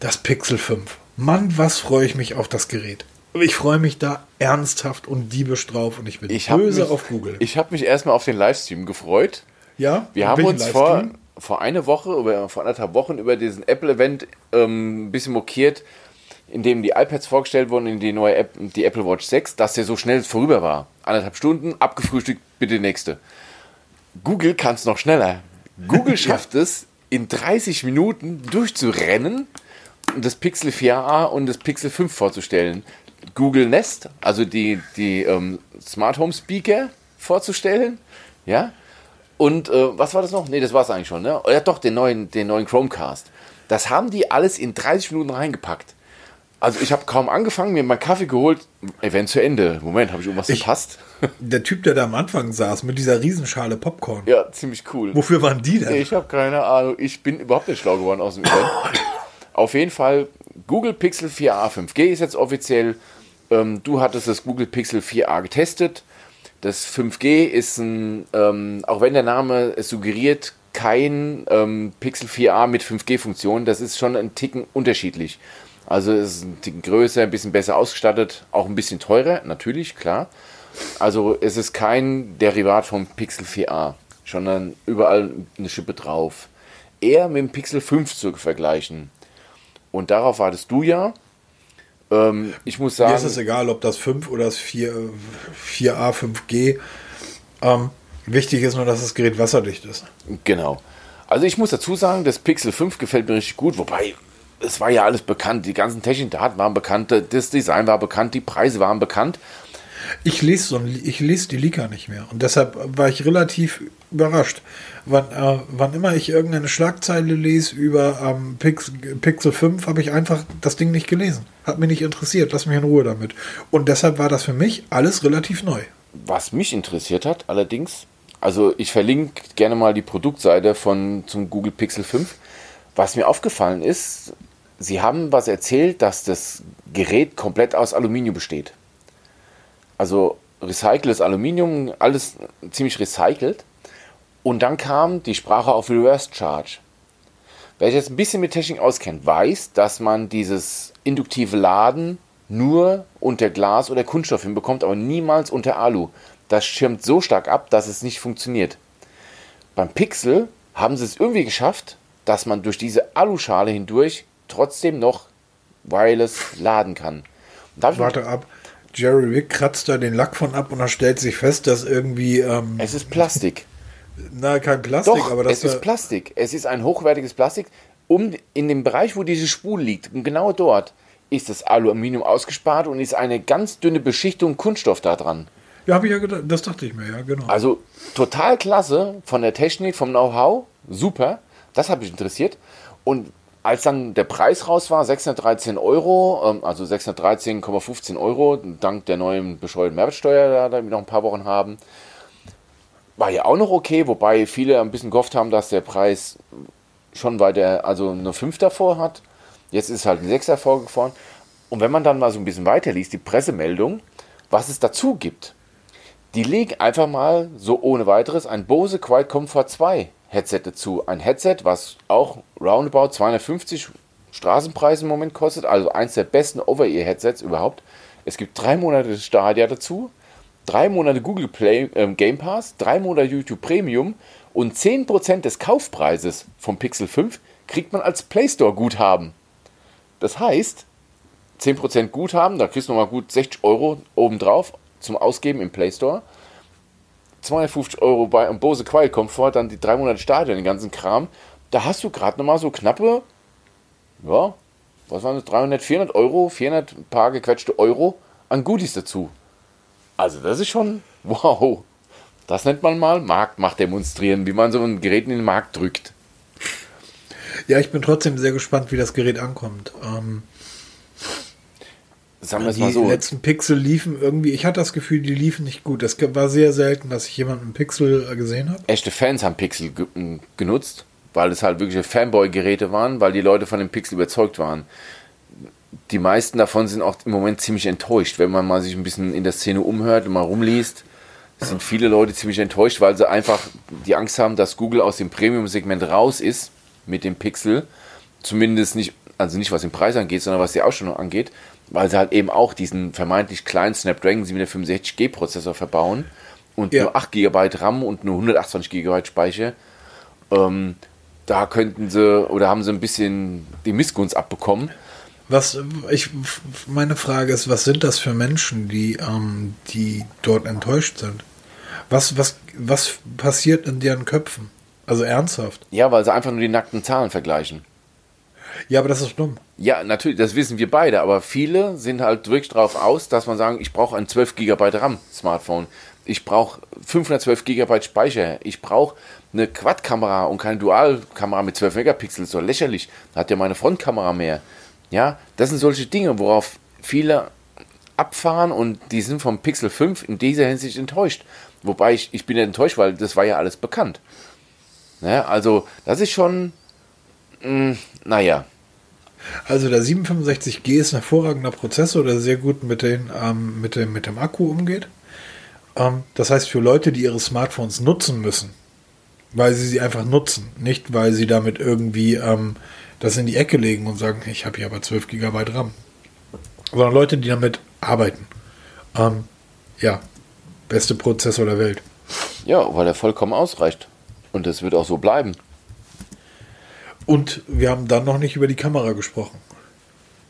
das Pixel 5. Mann, was freue ich mich auf das Gerät. Ich freue mich da ernsthaft und diebisch drauf und ich bin ich böse mich, auf Google. Ich habe mich erstmal auf den Livestream gefreut. Ja, wir haben uns vor, vor einer Woche, oder vor anderthalb Wochen über diesen Apple-Event ähm, ein bisschen mokiert, in dem die iPads vorgestellt wurden, in die neue App, die Apple Watch 6, dass der so schnell vorüber war. Anderthalb Stunden, abgefrühstückt, bitte nächste. Google kann es noch schneller. Google schafft ja. es, in 30 Minuten durchzurennen und das Pixel 4a und das Pixel 5 vorzustellen. Google Nest, also die, die ähm, Smart Home Speaker vorzustellen. Ja. Und äh, was war das noch? Ne, das war es eigentlich schon. Ne? Ja, doch, den neuen, den neuen Chromecast. Das haben die alles in 30 Minuten reingepackt. Also ich habe kaum angefangen, mir meinen Kaffee geholt, Event zu Ende. Moment, habe ich irgendwas ich, verpasst? Der Typ, der da am Anfang saß, mit dieser Riesenschale Popcorn. Ja, ziemlich cool. Wofür waren die denn? Ich habe keine Ahnung. Ich bin überhaupt nicht schlau geworden aus dem Event. Auf jeden Fall, Google Pixel 4a 5G ist jetzt offiziell. Ähm, du hattest das Google Pixel 4a getestet. Das 5G ist ein, ähm, auch wenn der Name es suggeriert, kein ähm, Pixel 4a mit 5G-Funktion. Das ist schon ein Ticken unterschiedlich. Also es ist ein Ticken größer, ein bisschen besser ausgestattet, auch ein bisschen teurer, natürlich, klar. Also es ist kein Derivat vom Pixel 4a, sondern überall eine Schippe drauf. Eher mit dem Pixel 5 zu vergleichen. Und darauf wartest du ja. Ähm, ich muss sagen. Mir ist es egal, ob das 5 oder das 4, 4a, 5G. Ähm, wichtig ist nur, dass das Gerät wasserdicht ist. Genau. Also ich muss dazu sagen, das Pixel 5 gefällt mir richtig gut, wobei es war ja alles bekannt, die ganzen technischen Daten waren bekannt, das Design war bekannt, die Preise waren bekannt. Ich lese, so, ich lese die Leaker nicht mehr und deshalb war ich relativ überrascht. Wann, äh, wann immer ich irgendeine Schlagzeile lese über ähm, Pix, Pixel 5, habe ich einfach das Ding nicht gelesen. Hat mich nicht interessiert, lass mich in Ruhe damit. Und deshalb war das für mich alles relativ neu. Was mich interessiert hat, allerdings, also ich verlinke gerne mal die Produktseite von zum Google Pixel 5. Was mir aufgefallen ist, Sie haben was erzählt, dass das Gerät komplett aus Aluminium besteht. Also recyceltes Aluminium, alles ziemlich recycelt. Und dann kam die Sprache auf Reverse Charge. Wer sich jetzt ein bisschen mit Technik auskennt, weiß, dass man dieses induktive Laden nur unter Glas oder Kunststoff hinbekommt, aber niemals unter Alu. Das schirmt so stark ab, dass es nicht funktioniert. Beim Pixel haben sie es irgendwie geschafft, dass man durch diese Aluschale hindurch trotzdem noch wireless laden kann. Warte ab. Jerry Wick kratzt da den Lack von ab und dann stellt sich fest, dass irgendwie. Ähm, es ist Plastik. Na, kein Plastik, Doch, aber das es ist Plastik. Es ist ein hochwertiges Plastik. Um, in dem Bereich, wo diese Spule liegt, genau dort, ist das Aluminium ausgespart und ist eine ganz dünne Beschichtung Kunststoff da dran. Ja, habe ich ja gedacht, das dachte ich mir, ja, genau. Also total klasse von der Technik, vom Know-how, super. Das hat mich interessiert. Und als dann der Preis raus war, 613 Euro, ähm, also 613,15 Euro, dank der neuen bescheuerten Mehrwertsteuer, da wir noch ein paar Wochen haben, war ja auch noch okay, wobei viele ein bisschen gehofft haben, dass der Preis schon weiter, also eine 5 davor hat. Jetzt ist halt ein 6 davor gefahren. Und wenn man dann mal so ein bisschen weiter liest, die Pressemeldung, was es dazu gibt, die legen einfach mal so ohne weiteres ein Bose Quiet Comfort 2 Headset dazu. Ein Headset, was auch roundabout 250 Straßenpreise im Moment kostet, also eins der besten Over-Ear-Headsets überhaupt. Es gibt drei Monate Stadia dazu, drei Monate Google Play äh, Game Pass, drei Monate YouTube Premium und 10% des Kaufpreises vom Pixel 5 kriegt man als Play Store Guthaben. Das heißt, 10% Guthaben, da kriegst du nochmal gut 60 Euro obendrauf zum Ausgeben im Play Store 250 Euro bei Bose Quiet Comfort, dann die drei Monate Stadion, den ganzen Kram. Da hast du gerade nochmal so knappe, ja, was waren das, 300, 400 Euro, 400 paar gequetschte Euro an Goodies dazu. Also das ist schon, wow. Das nennt man mal Marktmacht demonstrieren, wie man so ein Gerät in den Markt drückt. Ja, ich bin trotzdem sehr gespannt, wie das Gerät ankommt. Ähm, Sagen wir es die mal so. letzten Pixel liefen irgendwie, ich hatte das Gefühl, die liefen nicht gut. Es war sehr selten, dass ich jemanden einen Pixel äh, gesehen habe. Echte Fans haben Pixel ge genutzt, weil es halt wirkliche Fanboy-Geräte waren, weil die Leute von dem Pixel überzeugt waren. Die meisten davon sind auch im Moment ziemlich enttäuscht. Wenn man mal sich ein bisschen in der Szene umhört und mal rumliest, sind viele Leute ziemlich enttäuscht, weil sie einfach die Angst haben, dass Google aus dem Premium-Segment raus ist mit dem Pixel. Zumindest nicht, also nicht was den Preis angeht, sondern was die Ausstellung angeht, weil sie halt eben auch diesen vermeintlich kleinen Snapdragon 765G Prozessor verbauen und Ja. nur 8 GB RAM und nur 128 GB Speicher. Ähm, da könnten sie oder haben sie ein bisschen die Missgunst abbekommen. Was ich meine Frage ist, was sind das für Menschen, die, ähm, die dort enttäuscht sind? Was, was, was passiert in deren Köpfen? Also ernsthaft. Ja, weil sie einfach nur die nackten Zahlen vergleichen. Ja, aber das ist dumm. Ja, natürlich, das wissen wir beide, aber viele sind halt wirklich darauf aus, dass man sagen, ich brauche ein 12 GB RAM Smartphone. Ich brauche 512 GB Speicher. Ich brauche eine Quad-Kamera und keine Dual-Kamera mit 12 Megapixel. So lächerlich. Da hat ja meine Frontkamera mehr. Ja, das sind solche Dinge, worauf viele abfahren und die sind vom Pixel 5 in dieser Hinsicht enttäuscht. Wobei ich, ich bin enttäuscht, weil das war ja alles bekannt. Ne? Also, das ist schon, mh, naja, Also der 765G ist ein hervorragender Prozessor, der sehr gut mit, den, ähm, mit, dem, mit dem Akku umgeht. Ähm, das heißt, für Leute, die ihre Smartphones nutzen müssen, weil sie sie einfach nutzen, nicht weil sie damit irgendwie ähm, das in die Ecke legen und sagen, ich habe hier aber 12 GB RAM, sondern Leute, die damit arbeiten. Ähm, ja, beste Prozessor der Welt. ja, weil er vollkommen ausreicht. Und das wird auch so bleiben. Und wir haben dann noch nicht über die Kamera gesprochen.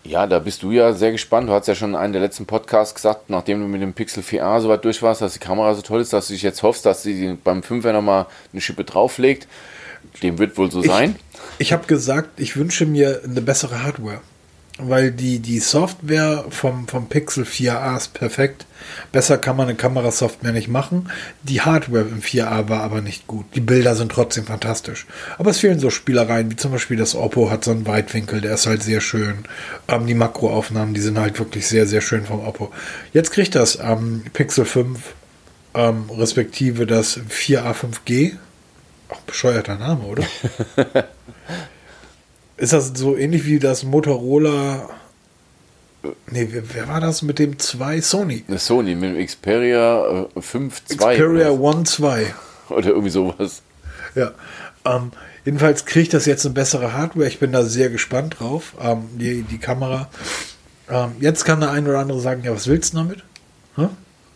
Ja, da bist du ja sehr gespannt. Du hast ja schon in einem der letzten Podcasts gesagt, nachdem du mit dem Pixel 4a so weit durch warst, dass die Kamera so toll ist, dass du dich jetzt hoffst, dass sie beim 5er nochmal eine Schippe drauflegt. Dem wird wohl so sein. Ich, ich habe gesagt, ich wünsche mir eine bessere Hardware. Weil die, die Software vom, vom Pixel 4a ist perfekt. Besser kann man eine Kamerasoftware nicht machen. Die Hardware im 4a war aber nicht gut. Die Bilder sind trotzdem fantastisch. Aber es fehlen so Spielereien, wie zum Beispiel das Oppo hat so einen Weitwinkel, der ist halt sehr schön. Ähm, die Makroaufnahmen, die sind halt wirklich sehr, sehr schön vom Oppo. Jetzt kriegt das ähm, Pixel 5 ähm, respektive das 4a 5G. Auch bescheuerter Name, oder? Ist das so ähnlich wie das Motorola? Nee, wer, war das mit dem 2? Sony. Sony mit dem Xperia äh, 5 2 Xperia One 2. oder irgendwie sowas. Ja. Ähm, jedenfalls kriegt das jetzt eine bessere Hardware. Ich bin da sehr gespannt drauf. Ähm, die, die Kamera. Ähm, jetzt kann der ein oder andere sagen, ja, was willst du damit? Hä?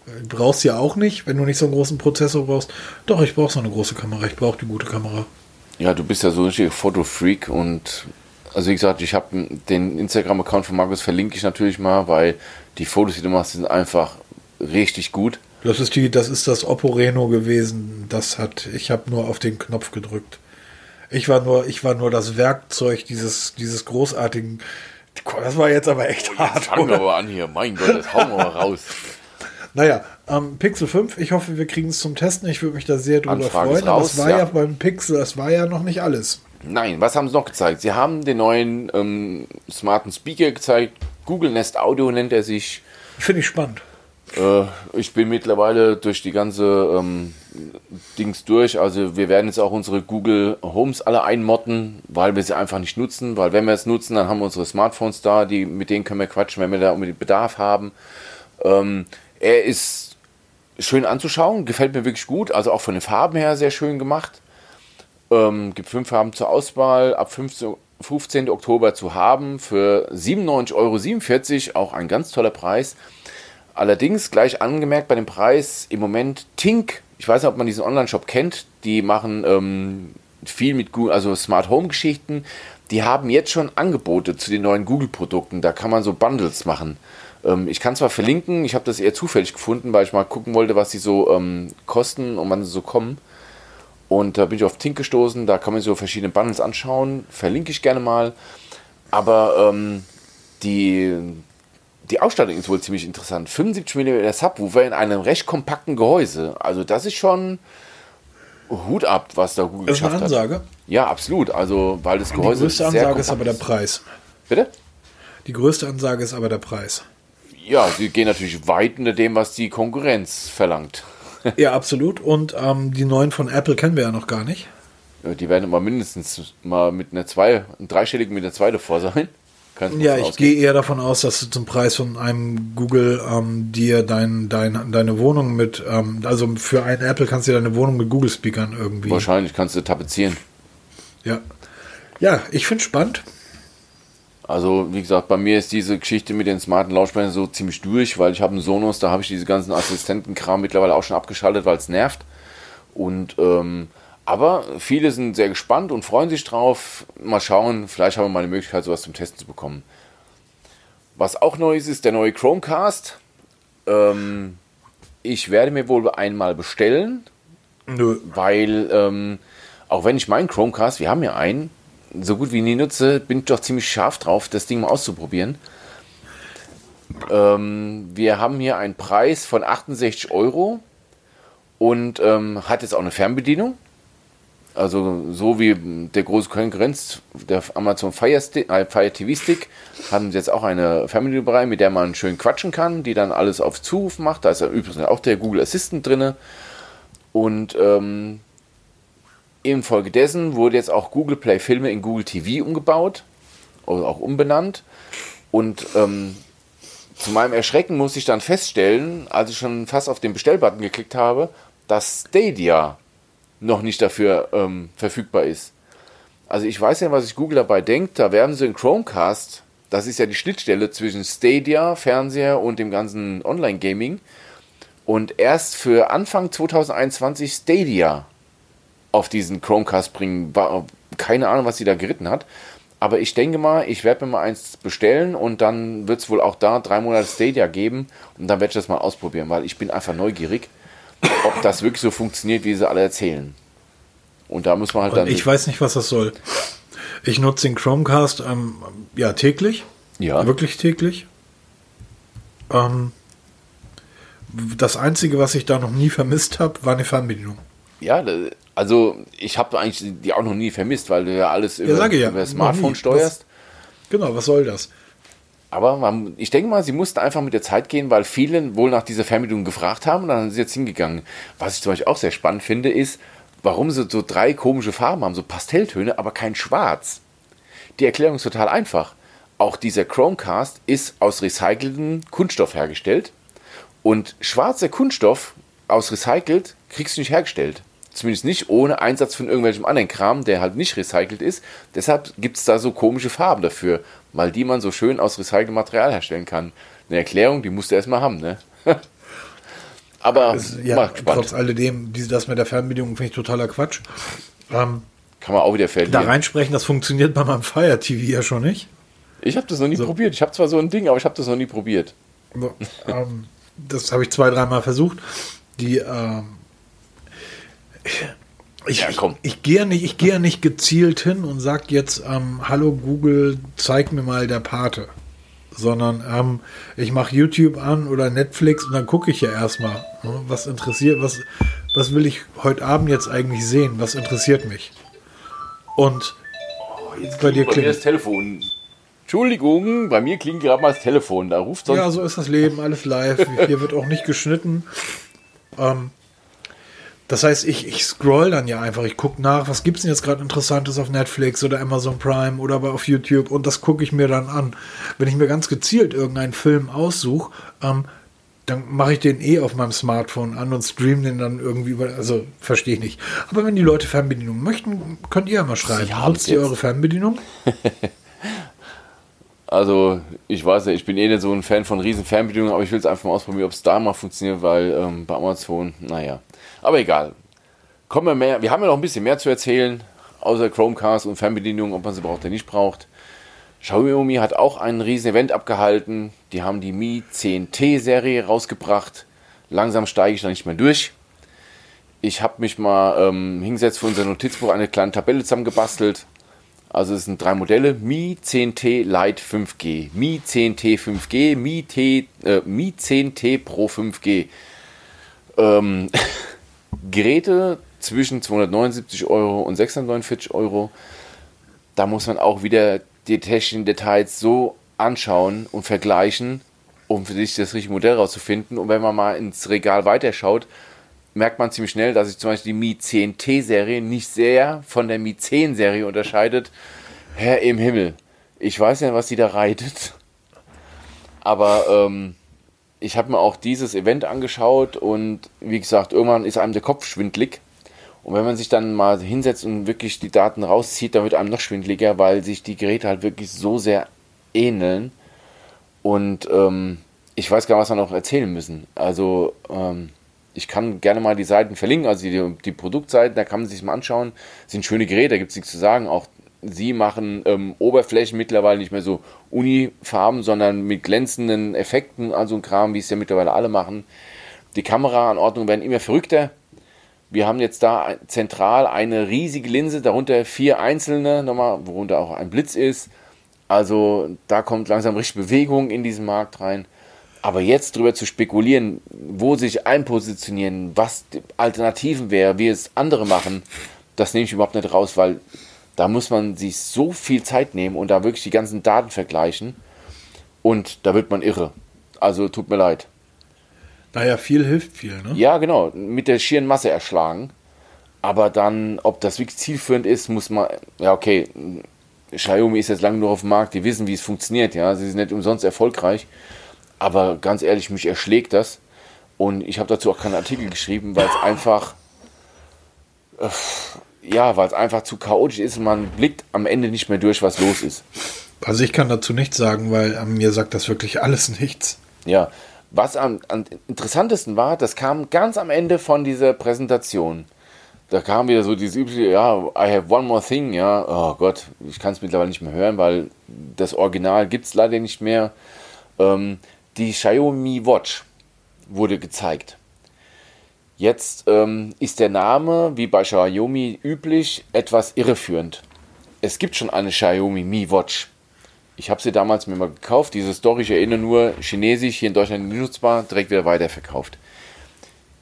Du brauchst ja auch nicht, wenn du nicht so einen großen Prozessor brauchst. Doch, ich brauche so eine große Kamera. Ich brauche die gute Kamera. Ja, du bist ja so ein richtiger Fotofreak und also wie gesagt, ich habe den Instagram-Account von Markus verlinke ich natürlich mal, weil die Fotos, die du machst, sind einfach richtig gut. Das ist die, das ist das Oppo Reno gewesen. Das hat, ich habe nur auf den Knopf gedrückt. Ich war nur, ich war nur das Werkzeug dieses, dieses großartigen. Das war jetzt aber echt hart. Jetzt fangen wir aber an hier, mein Gott, das hauen wir mal raus. Naja, ähm, Pixel 5, ich hoffe, wir kriegen es zum Testen. Ich würde mich da sehr drüber Anfrage freuen. raus, es war ja. ja. beim Pixel, das war ja noch nicht alles. Nein, was haben sie noch gezeigt? Sie haben den neuen ähm, smarten Speaker gezeigt. Google Nest Audio nennt er sich. Finde ich spannend. Äh, ich bin mittlerweile durch die ganze ähm, Dings durch. Also wir werden jetzt auch unsere Google Homes alle einmotten, weil wir sie einfach nicht nutzen. Weil wenn wir es nutzen, dann haben wir unsere Smartphones da, die, mit denen können wir quatschen, wenn wir da unbedingt Bedarf haben. Ähm, er ist schön anzuschauen, gefällt mir wirklich gut. Also auch von den Farben her sehr schön gemacht. Ähm, gibt fünf Farben zur Auswahl, ab 15, 15. Oktober zu haben für 97,47 Euro, auch ein ganz toller Preis. Allerdings gleich angemerkt bei dem Preis im Moment Tink, ich weiß nicht, ob man diesen Online-Shop kennt, die machen ähm, viel mit Google, also Smart Home Geschichten. Die haben jetzt schon Angebote zu den neuen Google-Produkten. Da kann man so Bundles machen. Ähm, ich kann zwar verlinken, ich habe das eher zufällig gefunden, weil ich mal gucken wollte, was sie so ähm, kosten und wann sie so kommen. Und da bin ich auf Tink gestoßen, da kann man so verschiedene Bundles anschauen, verlinke ich gerne mal. Aber ähm, die, die Ausstattung ist wohl ziemlich interessant. 75 mm Subwoofer in einem recht kompakten Gehäuse. Also das ist schon Hut ab, was da Google das geschafft hat. Das ist eine Ansage? Hat. Ja, absolut. Also, weil das Gehäuse Die größte Ansage ist aber der Preis. Bitte? Die größte Ansage ist aber der Preis. Ja, sie gehen natürlich weit unter dem, was die Konkurrenz verlangt. ja, absolut. Und ähm, die neuen von Apple kennen wir ja noch gar nicht. Die werden immer mindestens mal mit einer zwei, dreistelligen mit einer zwei davor sein. Ja, ich gehe eher davon aus, dass du zum Preis von einem Google ähm, dir dein, dein, deine Wohnung mit, ähm, also für einen Apple kannst du deine Wohnung mit Google-Speakern irgendwie. Wahrscheinlich kannst du tapezieren. Ja. Ja, ich finde es spannend. Also, wie gesagt, bei mir ist diese Geschichte mit den smarten Lautsprechern so ziemlich durch, weil ich habe einen Sonos, da habe ich diese ganzen Assistentenkram mittlerweile auch schon abgeschaltet, weil es nervt. Und ähm, aber viele sind sehr gespannt und freuen sich drauf. Mal schauen, vielleicht haben wir mal eine Möglichkeit, sowas zum Testen zu bekommen. Was auch neu ist, ist der neue Chromecast. Ähm, ich werde mir wohl einmal bestellen, Nö. weil ähm, auch wenn ich meinen Chromecast, wir haben ja einen, so gut wie nie nutze, bin ich doch ziemlich scharf drauf, das Ding mal auszuprobieren. Ähm, wir haben hier einen Preis von 68 Euro und ähm, hat jetzt auch eine Fernbedienung. Also so wie der große Konkurrenz, der Amazon Fire, Stick, äh, Fire TV Stick, haben sie jetzt auch eine Family bereit, mit der man schön quatschen kann, die dann alles auf Zuruf macht. Da ist ja übrigens auch der Google Assistant drin. Und ähm, infolgedessen wurde jetzt auch Google Play Filme in Google TV umgebaut, oder auch umbenannt. Und ähm, zu meinem Erschrecken musste ich dann feststellen, als ich schon fast auf den Bestellbutton geklickt habe, dass Stadia noch nicht dafür ähm, verfügbar ist. Also ich weiß ja, was sich Google dabei denkt. Da werden sie in Chromecast, das ist ja die Schnittstelle zwischen Stadia, Fernseher und dem ganzen Online-Gaming. Und erst für Anfang 2021 Stadia auf diesen Chromecast bringen. Keine Ahnung, was sie da geritten hat. Aber ich denke mal, ich werde mir mal eins bestellen und dann wird es wohl auch da drei Monate Stadia geben und dann werde ich das mal ausprobieren, weil ich bin einfach neugierig ob das wirklich so funktioniert, wie sie alle erzählen. Und da muss man halt dann. Ich weiß nicht, was das soll. Ich nutze den Chromecast ähm, ja täglich. Ja. Wirklich täglich. Ähm, das Einzige, was ich da noch nie vermisst habe, war eine Fernbedienung. Ja, also ich habe eigentlich die auch noch nie vermisst, weil du ja alles über, ja, über das Smartphone steuerst. Was, genau, was soll das? Aber man, ich denke mal, sie mussten einfach mit der Zeit gehen, weil viele wohl nach dieser Fernbedienung gefragt haben und dann sind sie jetzt hingegangen. Was ich zum Beispiel auch sehr spannend finde, ist, warum sie so drei komische Farben haben, so Pastelltöne, aber kein Schwarz. Die Erklärung ist total einfach. Auch dieser Chromecast ist aus recyceltem Kunststoff hergestellt und schwarzer Kunststoff aus recycelt kriegst du nicht hergestellt. Zumindest nicht ohne Einsatz von irgendwelchem anderen Kram, der halt nicht recycelt ist. Deshalb gibt es da so komische Farben dafür, weil die man so schön aus recyceltem Material herstellen kann. Eine Erklärung, die musst du erstmal haben, ne? Aber es, ja, trotz alledem, das mit der Fernbedienung finde ich totaler Quatsch. Ähm, kann man auch wieder verlieren. Da reinsprechen, das funktioniert bei meinem Fire TV ja schon nicht. Ich habe das noch nie so. probiert. Ich habe zwar so ein Ding, aber ich habe das noch nie probiert. ähm, das habe ich zwei, dreimal versucht. Die ähm, ich, ja, komm. ich, ich gehe nicht, ich gehe nicht gezielt hin und sage jetzt, ähm, hallo Google, zeig mir mal der Pate. Sondern ähm, ich mache YouTube an oder Netflix und dann gucke ich ja erstmal, ne, was interessiert, was, was will ich heute Abend jetzt eigentlich sehen, was interessiert mich. Und oh, jetzt bei dir klingt das Telefon. Entschuldigung, bei mir klingt gerade mal das Telefon. Da ruft sonst. Ja, so ist das Leben, alles live. Hier wird auch nicht geschnitten. Ähm, das heißt, ich, ich scroll dann ja einfach, ich gucke nach, was gibt es denn jetzt gerade Interessantes auf Netflix oder Amazon Prime oder auf YouTube und das gucke ich mir dann an. Wenn ich mir ganz gezielt irgendeinen Film aussuche, ähm, dann mache ich den eh auf meinem Smartphone an und stream den dann irgendwie über. Also verstehe ich nicht. Aber wenn die Leute Fernbedienung möchten, könnt ihr ja mal schreiben. Nutzt ihr eure Fernbedienung? also ich weiß ja, ich bin eh nicht so ein Fan von riesen Fernbedienungen, aber ich will es einfach mal ausprobieren, ob es da mal funktioniert, weil ähm, bei Amazon, naja. Aber egal. Kommen wir mehr. Wir haben ja noch ein bisschen mehr zu erzählen, außer Chromecast und Fernbedienung, ob man sie braucht oder nicht braucht. Xiaomi hat auch ein riesen Event abgehalten. Die haben die Mi 10T Serie rausgebracht. Langsam steige ich da nicht mehr durch. Ich habe mich mal ähm, hingesetzt für unser Notizbuch eine kleine Tabelle zusammengebastelt. Also es sind drei Modelle. Mi 10T Lite 5G, Mi 10T 5G, Mi, T, äh, Mi 10T Pro 5G. Ähm, Geräte zwischen 279 Euro und 649 Euro. Da muss man auch wieder die technischen Details so anschauen und vergleichen, um für sich das richtige Modell rauszufinden. Und wenn man mal ins Regal weiterschaut, merkt man ziemlich schnell, dass sich zum Beispiel die Mi 10T-Serie nicht sehr von der Mi 10-Serie unterscheidet. Herr im Himmel. Ich weiß ja, was sie da reitet. Aber ähm, ich habe mir auch dieses Event angeschaut und wie gesagt, irgendwann ist einem der Kopf schwindlig. Und wenn man sich dann mal hinsetzt und wirklich die Daten rauszieht, dann wird einem noch schwindliger, weil sich die Geräte halt wirklich so sehr ähneln. Und ähm, ich weiß gar nicht, was wir noch erzählen müssen. Also ähm, ich kann gerne mal die Seiten verlinken, also die, die Produktseiten, da kann man sich mal anschauen. Das sind schöne Geräte, da gibt es nichts zu sagen. Auch sie machen ähm, Oberflächen mittlerweile nicht mehr so Unifarben, sondern mit glänzenden Effekten, also ein Kram, wie es ja mittlerweile alle machen. Die Kameraanordnungen werden immer verrückter. Wir haben jetzt da zentral eine riesige Linse, darunter vier einzelne, nochmal, worunter auch ein Blitz ist. Also da kommt langsam richtig Bewegung in diesen Markt rein. Aber jetzt darüber zu spekulieren, wo sich einpositionieren, was Alternativen wäre, wie es andere machen, das nehme ich überhaupt nicht raus, weil da muss man sich so viel Zeit nehmen und da wirklich die ganzen Daten vergleichen. Und da wird man irre. Also tut mir leid. Naja, viel hilft viel, ne? Ja, genau. Mit der schieren Masse erschlagen. Aber dann, ob das wirklich zielführend ist, muss man. Ja, okay. Xiaomi ist jetzt lange nur auf dem Markt, die wissen, wie es funktioniert, ja. Sie sind nicht umsonst erfolgreich. Aber ganz ehrlich, mich erschlägt das. Und ich habe dazu auch keinen Artikel geschrieben, weil es einfach. Äh, ja, weil es einfach zu chaotisch ist und man blickt am Ende nicht mehr durch, was los ist. Also ich kann dazu nichts sagen, weil an mir sagt das wirklich alles nichts. Ja, was am, am, interessantesten war, das kam ganz am Ende von dieser Präsentation. Da kam wieder so dieses übliche, ja, I have one more thing, ja, oh Gott, ich kann es mittlerweile nicht mehr hören, weil das Original gibt es leider nicht mehr. Ähm, die Xiaomi Watch wurde gezeigt. Jetzt ähm, ist der Name, wie bei Xiaomi üblich, etwas irreführend. Es gibt schon eine Xiaomi Mi Watch. Ich habe sie damals mir mal gekauft. Diese Story, ich erinnere nur, chinesisch, hier in Deutschland nicht nutzbar, direkt wieder weiterverkauft.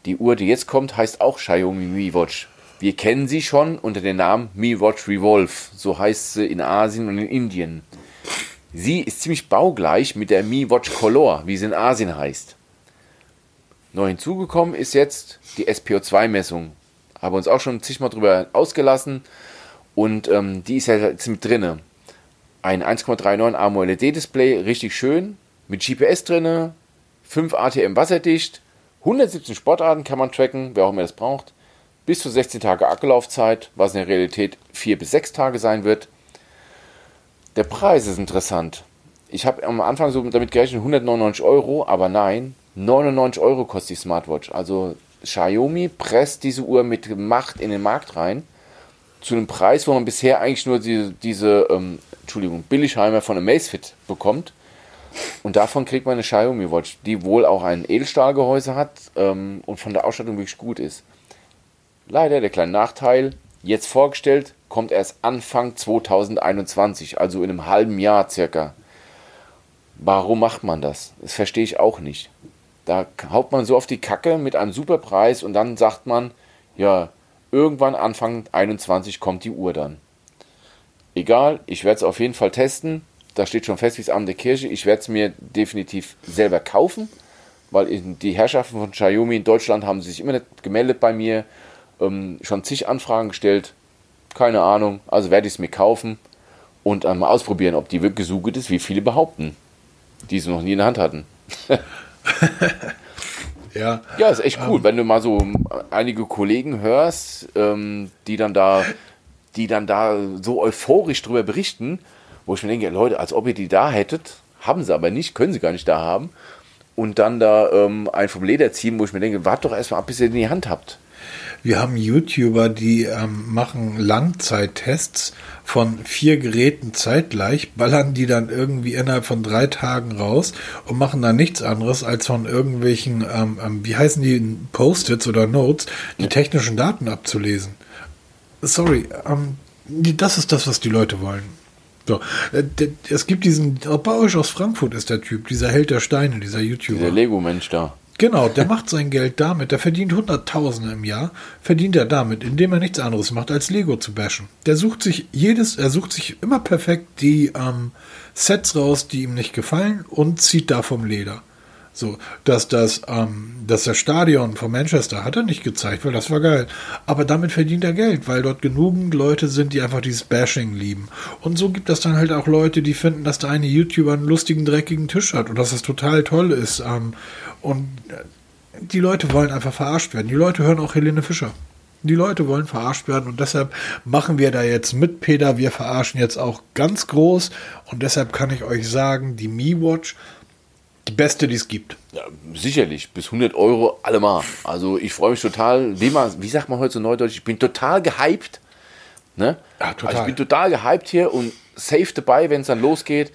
Die Uhr, die jetzt kommt, heißt auch Xiaomi Mi Watch. Wir kennen sie schon unter dem Namen Mi Watch Revolve. So heißt sie in Asien und in Indien. Sie ist ziemlich baugleich mit der Mi Watch Color, wie sie in Asien heißt. Neu hinzugekommen ist jetzt die SPO2-Messung. Haben uns auch schon zigmal drüber ausgelassen. Und ähm, die ist ja jetzt mit drinne. Ein 1,39 AMOLED-Display, richtig schön, mit GPS drin, 5 ATM wasserdicht, 117 Sportarten kann man tracken, wer auch immer das braucht, bis zu 16 Tage Akkulaufzeit, was in der Realität 4 bis 6 Tage sein wird. Der Preis ist interessant. Ich habe am Anfang so damit gerechnet 199 Euro, aber nein, 99 Euro kostet die Smartwatch. Also Xiaomi presst diese Uhr mit Macht in den Markt rein zu einem Preis, wo man bisher eigentlich nur die, diese ähm, Entschuldigung, Billigheimer von Amazfit bekommt. Und davon kriegt man eine Xiaomi Watch, die wohl auch ein Edelstahlgehäuse hat ähm, und von der Ausstattung wirklich gut ist. Leider der kleine Nachteil, jetzt vorgestellt, kommt erst Anfang 2021, also in einem halben Jahr circa. Warum macht man das? Das verstehe ich auch nicht. Da haut man so auf die Kacke mit einem super Preis und dann sagt man, ja, irgendwann Anfang 21 kommt die Uhr dann. Egal, ich werde es auf jeden Fall testen. Da steht schon fest wie das Abend der Kirche. Ich werde es mir definitiv selber kaufen, weil die Herrschaften von Xiaomi in Deutschland haben sich immer nicht gemeldet bei mir, ähm, schon zig Anfragen gestellt. Keine Ahnung, also werde ich es mir kaufen und einmal ausprobieren, ob die wirklich so gut ist, wie viele behaupten, die sie noch nie in der Hand hatten. ja. Ja, ist echt cool, ähm, wenn du mal so einige Kollegen hörst, ähm, die dann da die dann da so euphorisch drüber berichten, wo ich mir denke, Leute, als ob ihr die da hättet, haben sie aber nicht, können sie gar nicht da haben. und dann da ähm, einen vom Leder ziehen, wo ich mir denke, wart doch erstmal ab, bis ihr den in die Hand habt. Wir haben YouTuber, die ähm, machen Langzeittests von vier Geräten zeitgleich, ballern die dann irgendwie innerhalb von drei Tagen raus und machen dann nichts anderes, als von irgendwelchen, ähm, ähm, wie heißen die, Post-its oder Notes, die technischen Daten abzulesen. Sorry, ähm, das ist das, was die Leute wollen. So, äh, es gibt diesen, bei euch aus Frankfurt ist der Typ, dieser Held der Steine, dieser YouTuber. Der Lego-Mensch da. Genau, der macht sein Geld damit, der verdient Hunderttausende im Jahr, verdient er damit, indem er nichts anderes macht, als Lego zu bashen. Der sucht sich jedes, er sucht sich immer perfekt die ähm, Sets raus, die ihm nicht gefallen und zieht da vom Leder. So, dass das, ähm, dass das Stadion von Manchester hat er nicht gezeigt, weil das war geil. Aber damit verdient er Geld, weil dort genügend Leute sind, die einfach dieses Bashing lieben. Und so gibt es dann halt auch Leute, die finden, dass der eine YouTuber einen lustigen, dreckigen Tisch hat und dass das total toll ist. Ähm, und die Leute wollen einfach verarscht werden. Die Leute hören auch Helene Fischer. Die Leute wollen verarscht werden und deshalb machen wir da jetzt mit, Peter. Wir verarschen jetzt auch ganz groß und deshalb kann ich euch sagen, die Mi-Watch die beste, die es gibt. Ja, sicherlich, bis 100 Euro allemal. Also ich freue mich total. Wie, sagt man heute so neudeutsch? Ich bin total gehypt. Ne? Ja, total. Also ich bin total gehypt hier und safe dabei, wenn es dann losgeht.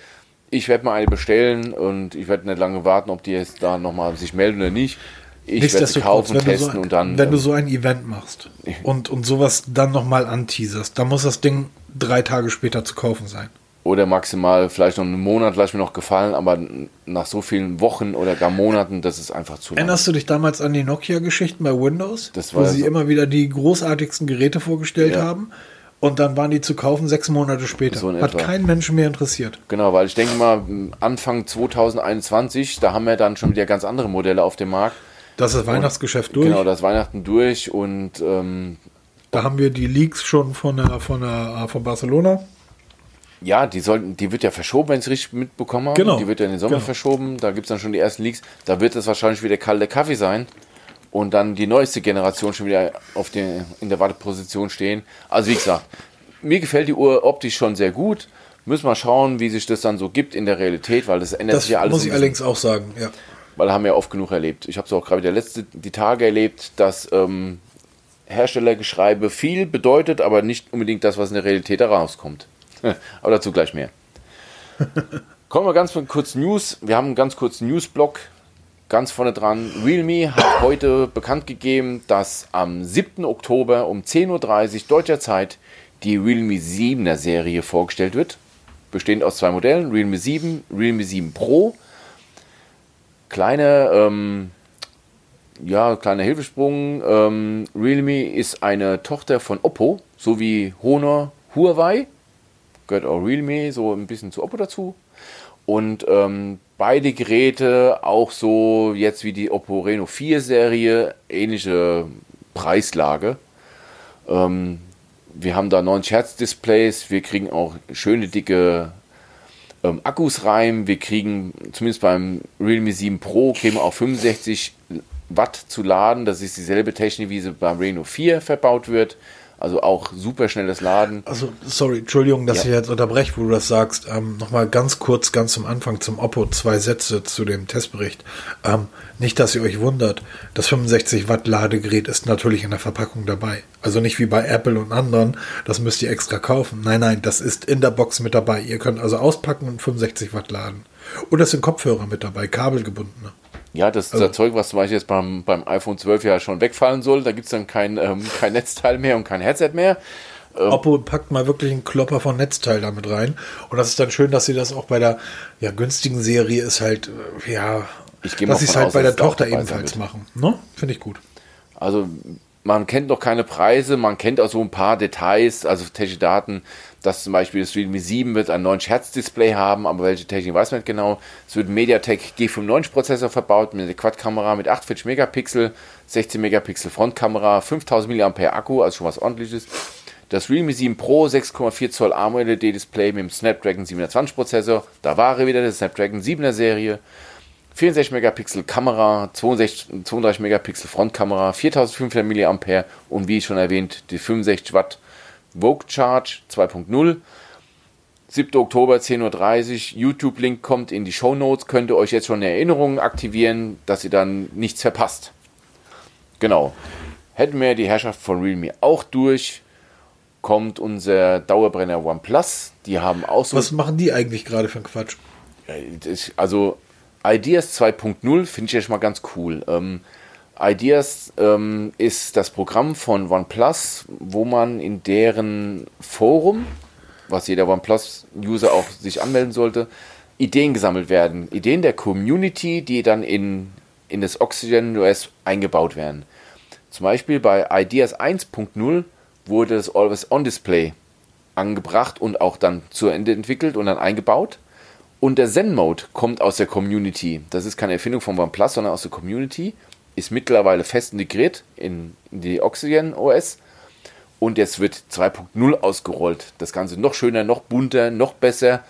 Ich werde mal eine bestellen und ich werde nicht lange warten, ob die jetzt da nochmal sich melden oder nicht. Ich werde sie kaufen, testen so und dann. Wenn du so ein Event machst und, und sowas dann nochmal anteaserst, dann muss das Ding drei Tage später zu kaufen sein oder maximal vielleicht noch einen Monat, lass mir noch gefallen, aber nach so vielen Wochen oder gar Monaten, das ist einfach zu lang. Erinnerst du dich damals an die Nokia-Geschichten bei Windows, wo sie so immer wieder die großartigsten Geräte vorgestellt ja. haben? Und dann waren die zu kaufen sechs Monate später. So Hat keinen Menschen mehr interessiert. Genau, weil ich denke mal, Anfang 2021, da haben wir dann schon wieder ganz andere Modelle auf dem Markt. Das ist das Weihnachtsgeschäft durch. Genau, das Weihnachten durch und ähm, da haben wir die Leaks schon von, der, von, der, von Barcelona. Ja, die sollten, die wird ja verschoben, wenn ich es richtig mitbekommen habe. Genau. Die wird ja in den Sommer genau. verschoben. Da gibt es dann schon die ersten Leaks. Da wird es wahrscheinlich wieder kalte Kaffee sein. Und dann die neueste Generation schon wieder auf den, in der Warteposition stehen. Also wie gesagt, mir gefällt die Uhr optisch schon sehr gut. Müssen wir schauen, wie sich das dann so gibt in der Realität, weil das ändert das sich ja alles. Das muss ich allerdings auch sagen, ja. Weil haben wir oft genug erlebt. Ich habe es auch gerade der letzte, die Tage erlebt, dass ähm, Herstellergeschreibe viel bedeutet, aber nicht unbedingt das, was in der Realität herauskommt. Aber dazu gleich mehr. Kommen wir ganz kurz News. Wir haben einen ganz kurzen Newsblock. Ganz vorne dran. Realme hat heute bekannt gegeben, dass am 7. Oktober um 10.30 Uhr deutscher Zeit die Realme 7er Serie vorgestellt wird. Bestehend aus zwei Modellen, Realme 7, Realme 7 Pro. Kleine, ähm, ja, kleiner Hilfesprung. Ähm, Realme ist eine Tochter von Oppo, sowie Honor, Huawei gehört auch Realme so ein bisschen zu Oppo dazu. Und ähm, beide Geräte auch so jetzt wie die Oppo Reno 4 Serie, ähnliche Preislage. Ähm, wir haben da 90 Hertz Displays, wir kriegen auch schöne dicke ähm, Akkus rein, wir kriegen zumindest beim Realme 7 Pro wir auch 65 Watt zu laden, das ist dieselbe Technik, wie sie beim Reno 4 verbaut wird. Also auch super schnelles Laden. Also, sorry, Entschuldigung, dass ja. ich jetzt unterbreche, wo du das sagst. Ähm, Nochmal ganz kurz, ganz zum Anfang zum Oppo zwei Sätze zu dem Testbericht. Ähm, nicht, dass ihr euch wundert, das 65 Watt Ladegerät ist natürlich in der Verpackung dabei. Also nicht wie bei Apple und anderen, das müsst ihr extra kaufen. Nein, nein, das ist in der Box mit dabei. Ihr könnt also auspacken und 65 Watt laden. Und es sind Kopfhörer mit dabei, kabelgebundene. Ja, das, also, das Zeug, was zum Beispiel jetzt beim, beim iPhone 12 ja schon wegfallen soll, da gibt es dann kein, ähm, kein Netzteil mehr und kein Headset mehr. Ähm, Oppo packt mal wirklich einen Klopper von Netzteil damit rein. Und das ist dann schön, dass sie das auch bei der ja, günstigen Serie ist halt, äh, ja, dass sie es halt aus, bei der Tochter ebenfalls machen. Ne? Finde ich gut. Also man kennt noch keine Preise, man kennt auch so ein paar Details, also technische Daten dass zum Beispiel das Realme 7 wird ein 9 Hertz Display haben, aber welche Technik weiß man nicht genau. Es wird ein MediaTek G95 Prozessor verbaut mit einer Quad-Kamera mit 48 Megapixel, 16 Megapixel Frontkamera, 5000 mAh Akku, also schon was ordentliches. Das Realme 7 Pro 6,4 Zoll AMOLED Display mit dem Snapdragon 720 Prozessor, da war er wieder, der Snapdragon 7er Serie. 64 Megapixel Kamera, 62, 32 Megapixel Frontkamera, 4500 mAh und wie schon erwähnt, die 65 Watt Vogue Charge 2.0. 7. Oktober 10.30 Uhr, YouTube-Link kommt in die Show Notes, könnt ihr euch jetzt schon Erinnerungen aktivieren, dass ihr dann nichts verpasst. Genau. Hätten wir die Herrschaft von Realme auch durch, kommt unser Dauerbrenner OnePlus. Die haben auch so. Was machen die eigentlich gerade für einen Quatsch? Also, Ideas 2.0 finde ich jetzt mal ganz cool. Ähm, Ideas ähm, ist das Programm von OnePlus, wo man in deren Forum was jeder OnePlus-User auch sich anmelden sollte, Ideen gesammelt werden. Ideen der Community, die dann in, in das Oxygen OS eingebaut werden. Zum Beispiel bei Ideas 1.0 wurde das Always-On-Display angebracht und auch dann zu Ende entwickelt und dann eingebaut. Und der Zen-Mode kommt aus der Community. Das ist keine Erfindung von OnePlus, sondern aus der Community. Ist mittlerweile fest integriert in, in die Oxygen OS und jetzt wird 2.0 ausgerollt. Das Ganze noch schöner, noch bunter, noch besser.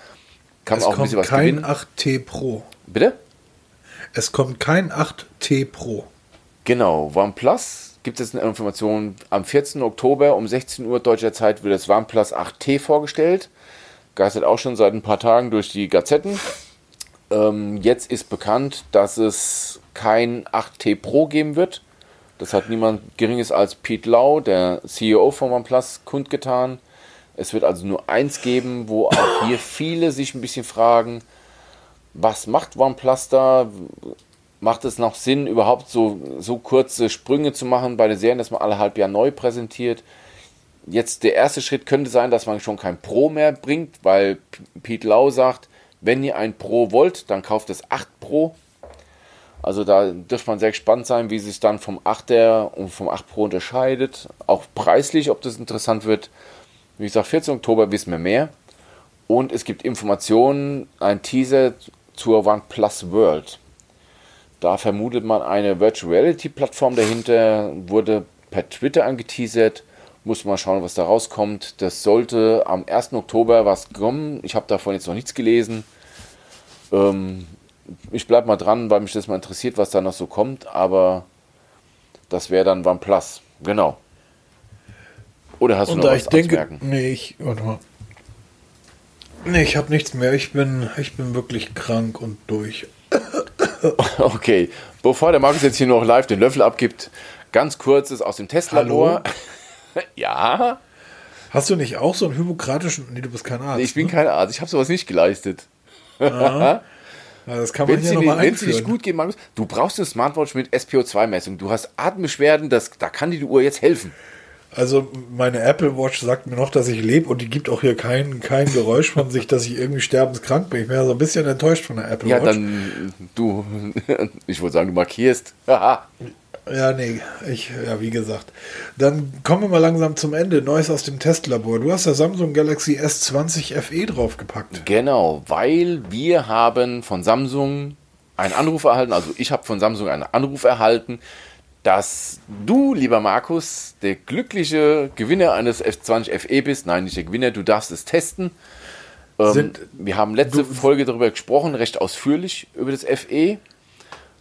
Kann es auch ein bisschen was kein gewinnen. 8T Pro. Bitte? Es kommt kein 8T Pro. Genau, OnePlus gibt es eine Information. Am 14. Oktober um 16 Uhr deutscher Zeit wird das OnePlus 8T vorgestellt. Geistert auch schon seit ein paar Tagen durch die Gazetten. Ähm, jetzt ist bekannt, dass es kein 8T Pro geben wird. Das hat niemand Geringes als Pete Lau, der CEO von OnePlus, kundgetan. Es wird also nur eins geben, wo auch hier viele sich ein bisschen fragen, was macht OnePlus da? Macht es noch Sinn, überhaupt so, so kurze Sprünge zu machen bei den Serien, dass man alle halb Jahr neu präsentiert? Jetzt der erste Schritt könnte sein, dass man schon kein Pro mehr bringt, weil Pete Lau sagt, wenn ihr ein Pro wollt, dann kauft es 8 Pro also da dürfte man sehr gespannt sein, wie sich dann vom 8er und vom 8 Pro unterscheidet. Auch preislich, ob das interessant wird. Wie gesagt, 14. Oktober wissen wir mehr. Und es gibt Informationen, ein Teaser zur OnePlus World. Da vermutet man eine Virtual Reality Plattform dahinter, wurde per Twitter angeteasert. Muss mal schauen, was da rauskommt. Das sollte am 1. Oktober was kommen. Ich habe davon jetzt noch nichts gelesen. Ähm, ich bleibe mal dran, weil mich das mal interessiert, was da noch so kommt, aber das wäre dann OnePlus. Genau. Oder hast du Und noch da was ich denke, nee, ich, warte mal. Nee, ich habe nichts mehr. Ich bin, ich bin wirklich krank und durch. okay, bevor der Markus jetzt hier noch live den Löffel abgibt, ganz kurz ist aus dem Testlabor. ja. Hast du nicht auch so einen hypokratischen. Nee, du bist kein Arzt. Nee, ich bin ne? kein Arzt. Ich habe sowas nicht geleistet. Ja, das kann man wenn hier Wenn es nicht gut geht, Markus, du brauchst eine Smartwatch mit SPO2-Messung. Du hast Atembeschwerden, das, da kann dir die Uhr jetzt helfen. Also meine Apple Watch sagt mir noch, dass ich lebe und die gibt auch hier kein, kein Geräusch von sich, dass ich irgendwie sterbenskrank bin. Ich bin ja so ein bisschen enttäuscht von der Apple ja, Watch. Ja, dann du, ich wollte sagen, du markierst. Ja, nee, ich, ja, wie gesagt. Dann kommen wir mal langsam zum Ende. Neues aus dem Testlabor. Du hast der Samsung Galaxy S20 FE draufgepackt. Genau, weil wir haben von Samsung einen Anruf erhalten, also ich habe von Samsung einen Anruf erhalten, dass du, lieber Markus, der glückliche Gewinner eines F20 FE bist. Nein, nicht der Gewinner, du darfst es testen. Ähm, wir haben letzte Folge darüber gesprochen, recht ausführlich über das FE.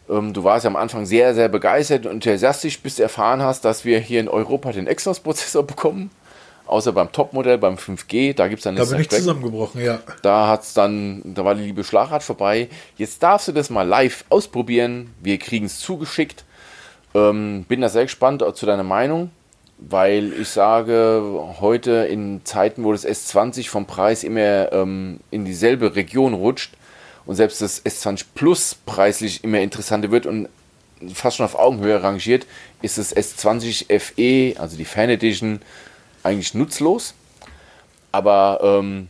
Ähm, du warst ja am Anfang sehr, sehr begeistert und enthusiastisch, bis du erfahren hast, dass wir hier in Europa den Exynos-Prozessor bekommen. Außer beim Topmodell, beim 5G, da gibt es dann Da bin ich zusammengebrochen, ja. Da hat's dann, da war die liebe Schlagrad vorbei. Jetzt darfst du das mal live ausprobieren. Wir kriegen es zugeschickt. Ähm, bin da sehr gespannt zu deiner Meinung, weil ich sage, heute in Zeiten, wo das S20 vom Preis immer ähm, in dieselbe Region rutscht, und selbst das S20 Plus preislich immer interessanter wird und fast schon auf Augenhöhe rangiert, ist das S20 FE, also die Fan Edition, eigentlich nutzlos. Aber ähm,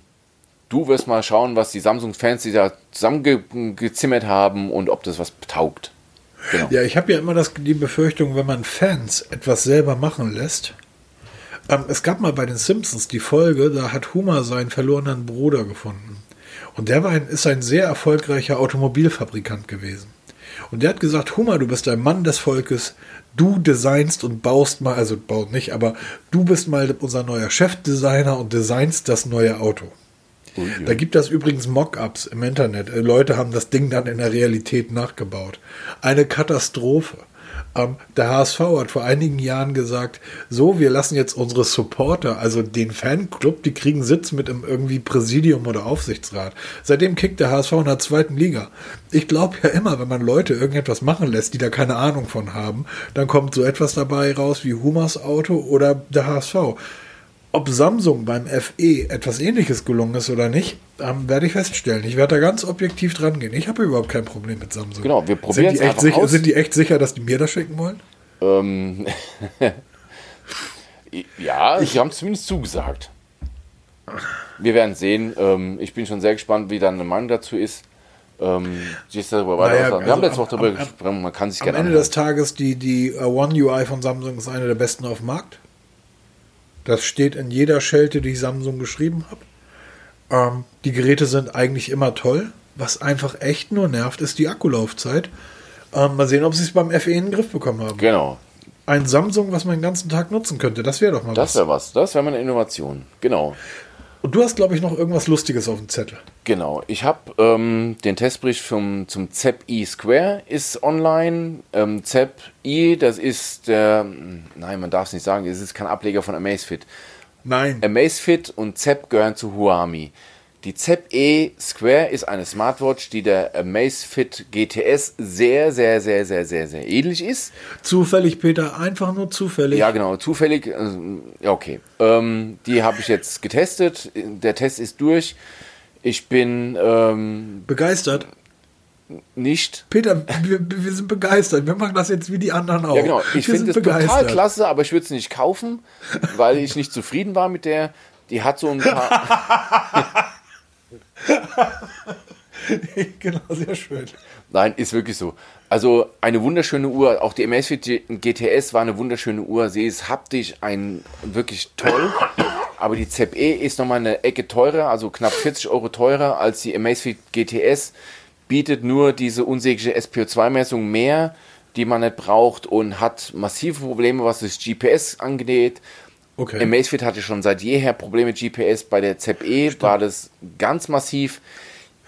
du wirst mal schauen, was die Samsung-Fans die da zusammengezimmert haben und ob das was taugt. Genau. Ja, ich habe ja immer das, die Befürchtung, wenn man Fans etwas selber machen lässt. Ähm, es gab mal bei den Simpsons die Folge, da hat Homer seinen verlorenen Bruder gefunden. Und der war ein, ist ein sehr erfolgreicher Automobilfabrikant gewesen. Und der hat gesagt, Hummer, du bist ein Mann des Volkes, du designst und baust mal, also baut nicht, aber du bist mal unser neuer Chefdesigner und designst das neue Auto. Oh, ja. Da gibt es übrigens Mockups im Internet. Äh, Leute haben das Ding dann in der Realität nachgebaut. Eine Katastrophe. Ähm, der HSV hat vor einigen Jahren gesagt, so, wir lassen jetzt unsere Supporter, also den Fanclub, die kriegen Sitz mit im irgendwie Präsidium oder Aufsichtsrat. Seitdem kickt der HSV in der zweiten Liga. Ich glaube ja immer, wenn man Leute irgendetwas machen lässt, die da keine Ahnung von haben, dann kommt so etwas dabei raus wie Humas Auto oder der HSV. Ob Samsung beim FE etwas ähnliches gelungen ist oder nicht, ähm, werde ich feststellen. Ich werde da ganz objektiv dran gehen. Ich habe überhaupt kein Problem mit Samsung. Genau, wir probieren es einfach sicher, aus. Sind die echt sicher, dass die mir das schicken wollen? Ähm, ja, sie haben zumindest zugesagt. Wir werden sehen. Ähm, ich bin schon sehr gespannt, wie deine Meinung dazu ist. Ähm, darüber naja, also wir haben letzte Woche darüber gesprochen, man kann sich gerne Am Ende anhören. des Tages, die, die uh, One UI von Samsung ist eine der besten auf dem Markt. Das steht in jeder Schelte, die ich Samsung geschrieben habe. Ähm, die Geräte sind eigentlich immer toll. Was einfach echt nur nervt, ist die Akkulaufzeit. Ähm, mal sehen, ob sie es beim FE in den Griff bekommen haben. Genau. Ein Samsung, was man den ganzen Tag nutzen könnte, das wäre doch mal das was. Das wäre was. Das wäre mal eine Innovation. Genau. Und du hast, glaube ich, noch irgendwas Lustiges auf dem Zettel. Genau. Ich habe ähm, den Testbericht vom, zum ZEP E Square ist online. Ähm, ZEP E, das ist der, nein, man darf es nicht sagen, es ist kein Ableger von Amazfit. Nein. Amazfit und ZEP gehören zu Huami. Die ZEP E Square ist eine Smartwatch, die der Amazfit GTS sehr, sehr, sehr, sehr, sehr, sehr ähnlich ist. Zufällig, Peter, einfach nur zufällig. Ja, genau, zufällig. Äh, ja, okay. Ähm, die habe ich jetzt getestet. Der Test ist durch. Ich bin ähm, begeistert. Nicht. Peter, wir, wir, sind begeistert. Wir machen das jetzt wie die anderen auch. Ja, genau. Ich finde es total klasse, aber ich würde es nicht kaufen, weil ich nicht zufrieden war mit der. Die hat so ein paar. genau, sehr schön. Nein, ist wirklich so. Also eine wunderschöne Uhr. Auch die Amazfit GTS war eine wunderschöne Uhr. Sie ist haptisch ein wirklich toll. Aber die ZE ist nochmal eine Ecke teurer, also knapp 40 Euro teurer als die Amazfit GTS. Bietet nur diese unsägliche SPO2-Messung mehr, die man nicht braucht und hat massive Probleme, was das GPS angeht. Okay. Amazfit hatte schon seit jeher Probleme mit GPS. Bei der ZE war das ganz massiv.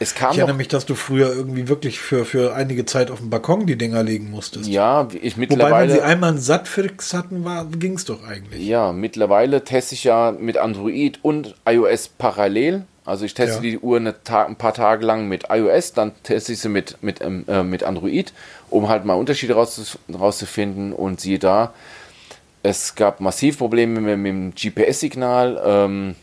Es kam ich erinnere mich, dass du früher irgendwie wirklich für, für einige Zeit auf dem Balkon die Dinger legen musstest. Ja, ich mittlerweile. Wobei, wenn sie einmal einen Sattfix hatten, ging es doch eigentlich. Ja, mittlerweile teste ich ja mit Android und iOS parallel. Also ich teste ja. die Uhr eine ein paar Tage lang mit iOS, dann teste ich sie mit, mit, ähm, äh, mit Android, um halt mal Unterschiede rauszufinden. Und siehe da, es gab massiv Probleme mit, mit dem GPS-Signal. Ähm,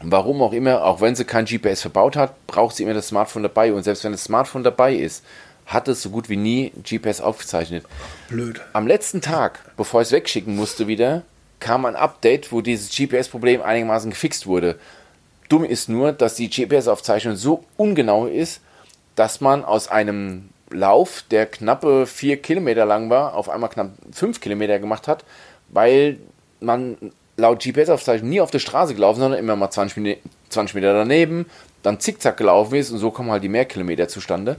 warum auch immer, auch wenn sie kein GPS verbaut hat, braucht sie immer das Smartphone dabei. Und selbst wenn das Smartphone dabei ist, hat es so gut wie nie GPS aufgezeichnet. Blöd. Am letzten Tag, bevor ich es wegschicken musste wieder, kam ein Update, wo dieses GPS-Problem einigermaßen gefixt wurde. Dumm ist nur, dass die GPS-Aufzeichnung so ungenau ist, dass man aus einem Lauf, der knappe vier Kilometer lang war, auf einmal knapp fünf Kilometer gemacht hat, weil man laut GPS-Aufzeichnung nie auf der Straße gelaufen, sondern immer mal 20, 20 Meter daneben, dann zickzack gelaufen ist und so kommen halt die Mehrkilometer zustande.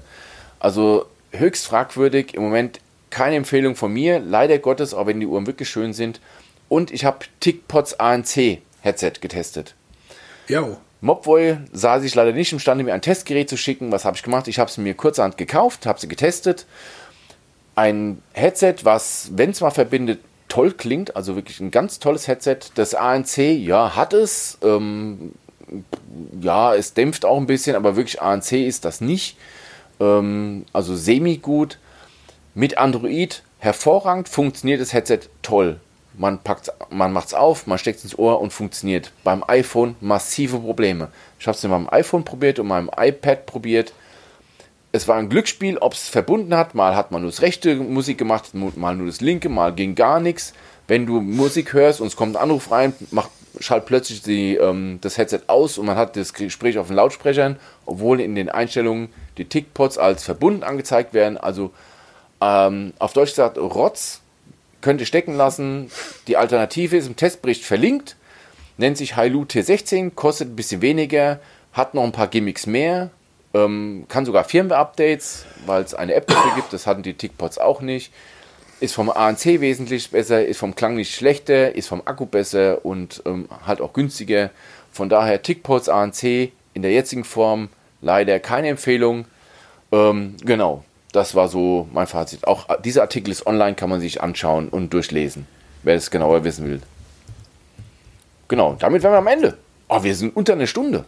Also höchst fragwürdig. Im Moment keine Empfehlung von mir, leider Gottes, auch wenn die Uhren wirklich schön sind. Und ich habe TickPods ANC Headset getestet. Ja. Mobvoi sah sich leider nicht imstande, mir ein Testgerät zu schicken. Was habe ich gemacht? Ich habe es mir kurzerhand gekauft, habe sie getestet. Ein Headset, was, wenn es mal verbindet, toll klingt, also wirklich ein ganz tolles Headset. Das ANC, ja, hat es. Ähm, ja, es dämpft auch ein bisschen, aber wirklich ANC ist das nicht. Ähm, also semi-gut. Mit Android hervorragend funktioniert das Headset toll. Man, man macht es auf, man steckt es ins Ohr und funktioniert. Beim iPhone massive Probleme. Ich habe es mit meinem iPhone probiert und meinem iPad probiert es war ein Glücksspiel, ob es verbunden hat. Mal hat man nur das rechte Musik gemacht, mal nur das linke, mal ging gar nichts. Wenn du Musik hörst und es kommt ein Anruf rein, macht, schaltet plötzlich die, ähm, das Headset aus und man hat das Gespräch auf den Lautsprechern, obwohl in den Einstellungen die Tickpots als verbunden angezeigt werden. Also ähm, auf Deutsch gesagt, Rotz könnt ihr stecken lassen. Die Alternative ist im Testbericht verlinkt, nennt sich Hailu T16, kostet ein bisschen weniger, hat noch ein paar Gimmicks mehr, ähm, kann sogar Firmware-Updates, weil es eine App dafür gibt. Das hatten die TickPods auch nicht. Ist vom ANC wesentlich besser, ist vom Klang nicht schlechter, ist vom Akku besser und ähm, halt auch günstiger. Von daher TickPods ANC in der jetzigen Form leider keine Empfehlung. Ähm, genau. Das war so mein Fazit. Auch äh, dieser Artikel ist online, kann man sich anschauen und durchlesen, wer es genauer wissen will. Genau, damit wären wir am Ende. Oh, wir sind unter einer Stunde.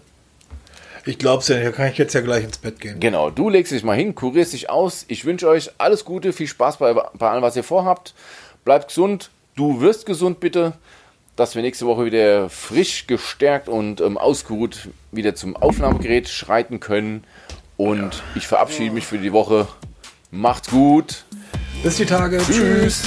Ich glaub's ja, hier kann ich jetzt ja gleich ins Bett gehen. Genau, du legst dich mal hin, kurierst dich aus. Ich wünsche euch alles Gute, viel Spaß bei, bei allem, was ihr vorhabt. Bleibt gesund, du wirst gesund bitte, dass wir nächste Woche wieder frisch, gestärkt und ähm, ausgeruht wieder zum Aufnahmegerät schreiten können. Und ich verabschiede mich für die Woche. Macht's gut. Bis die Tage. Tschüss. Tschüss.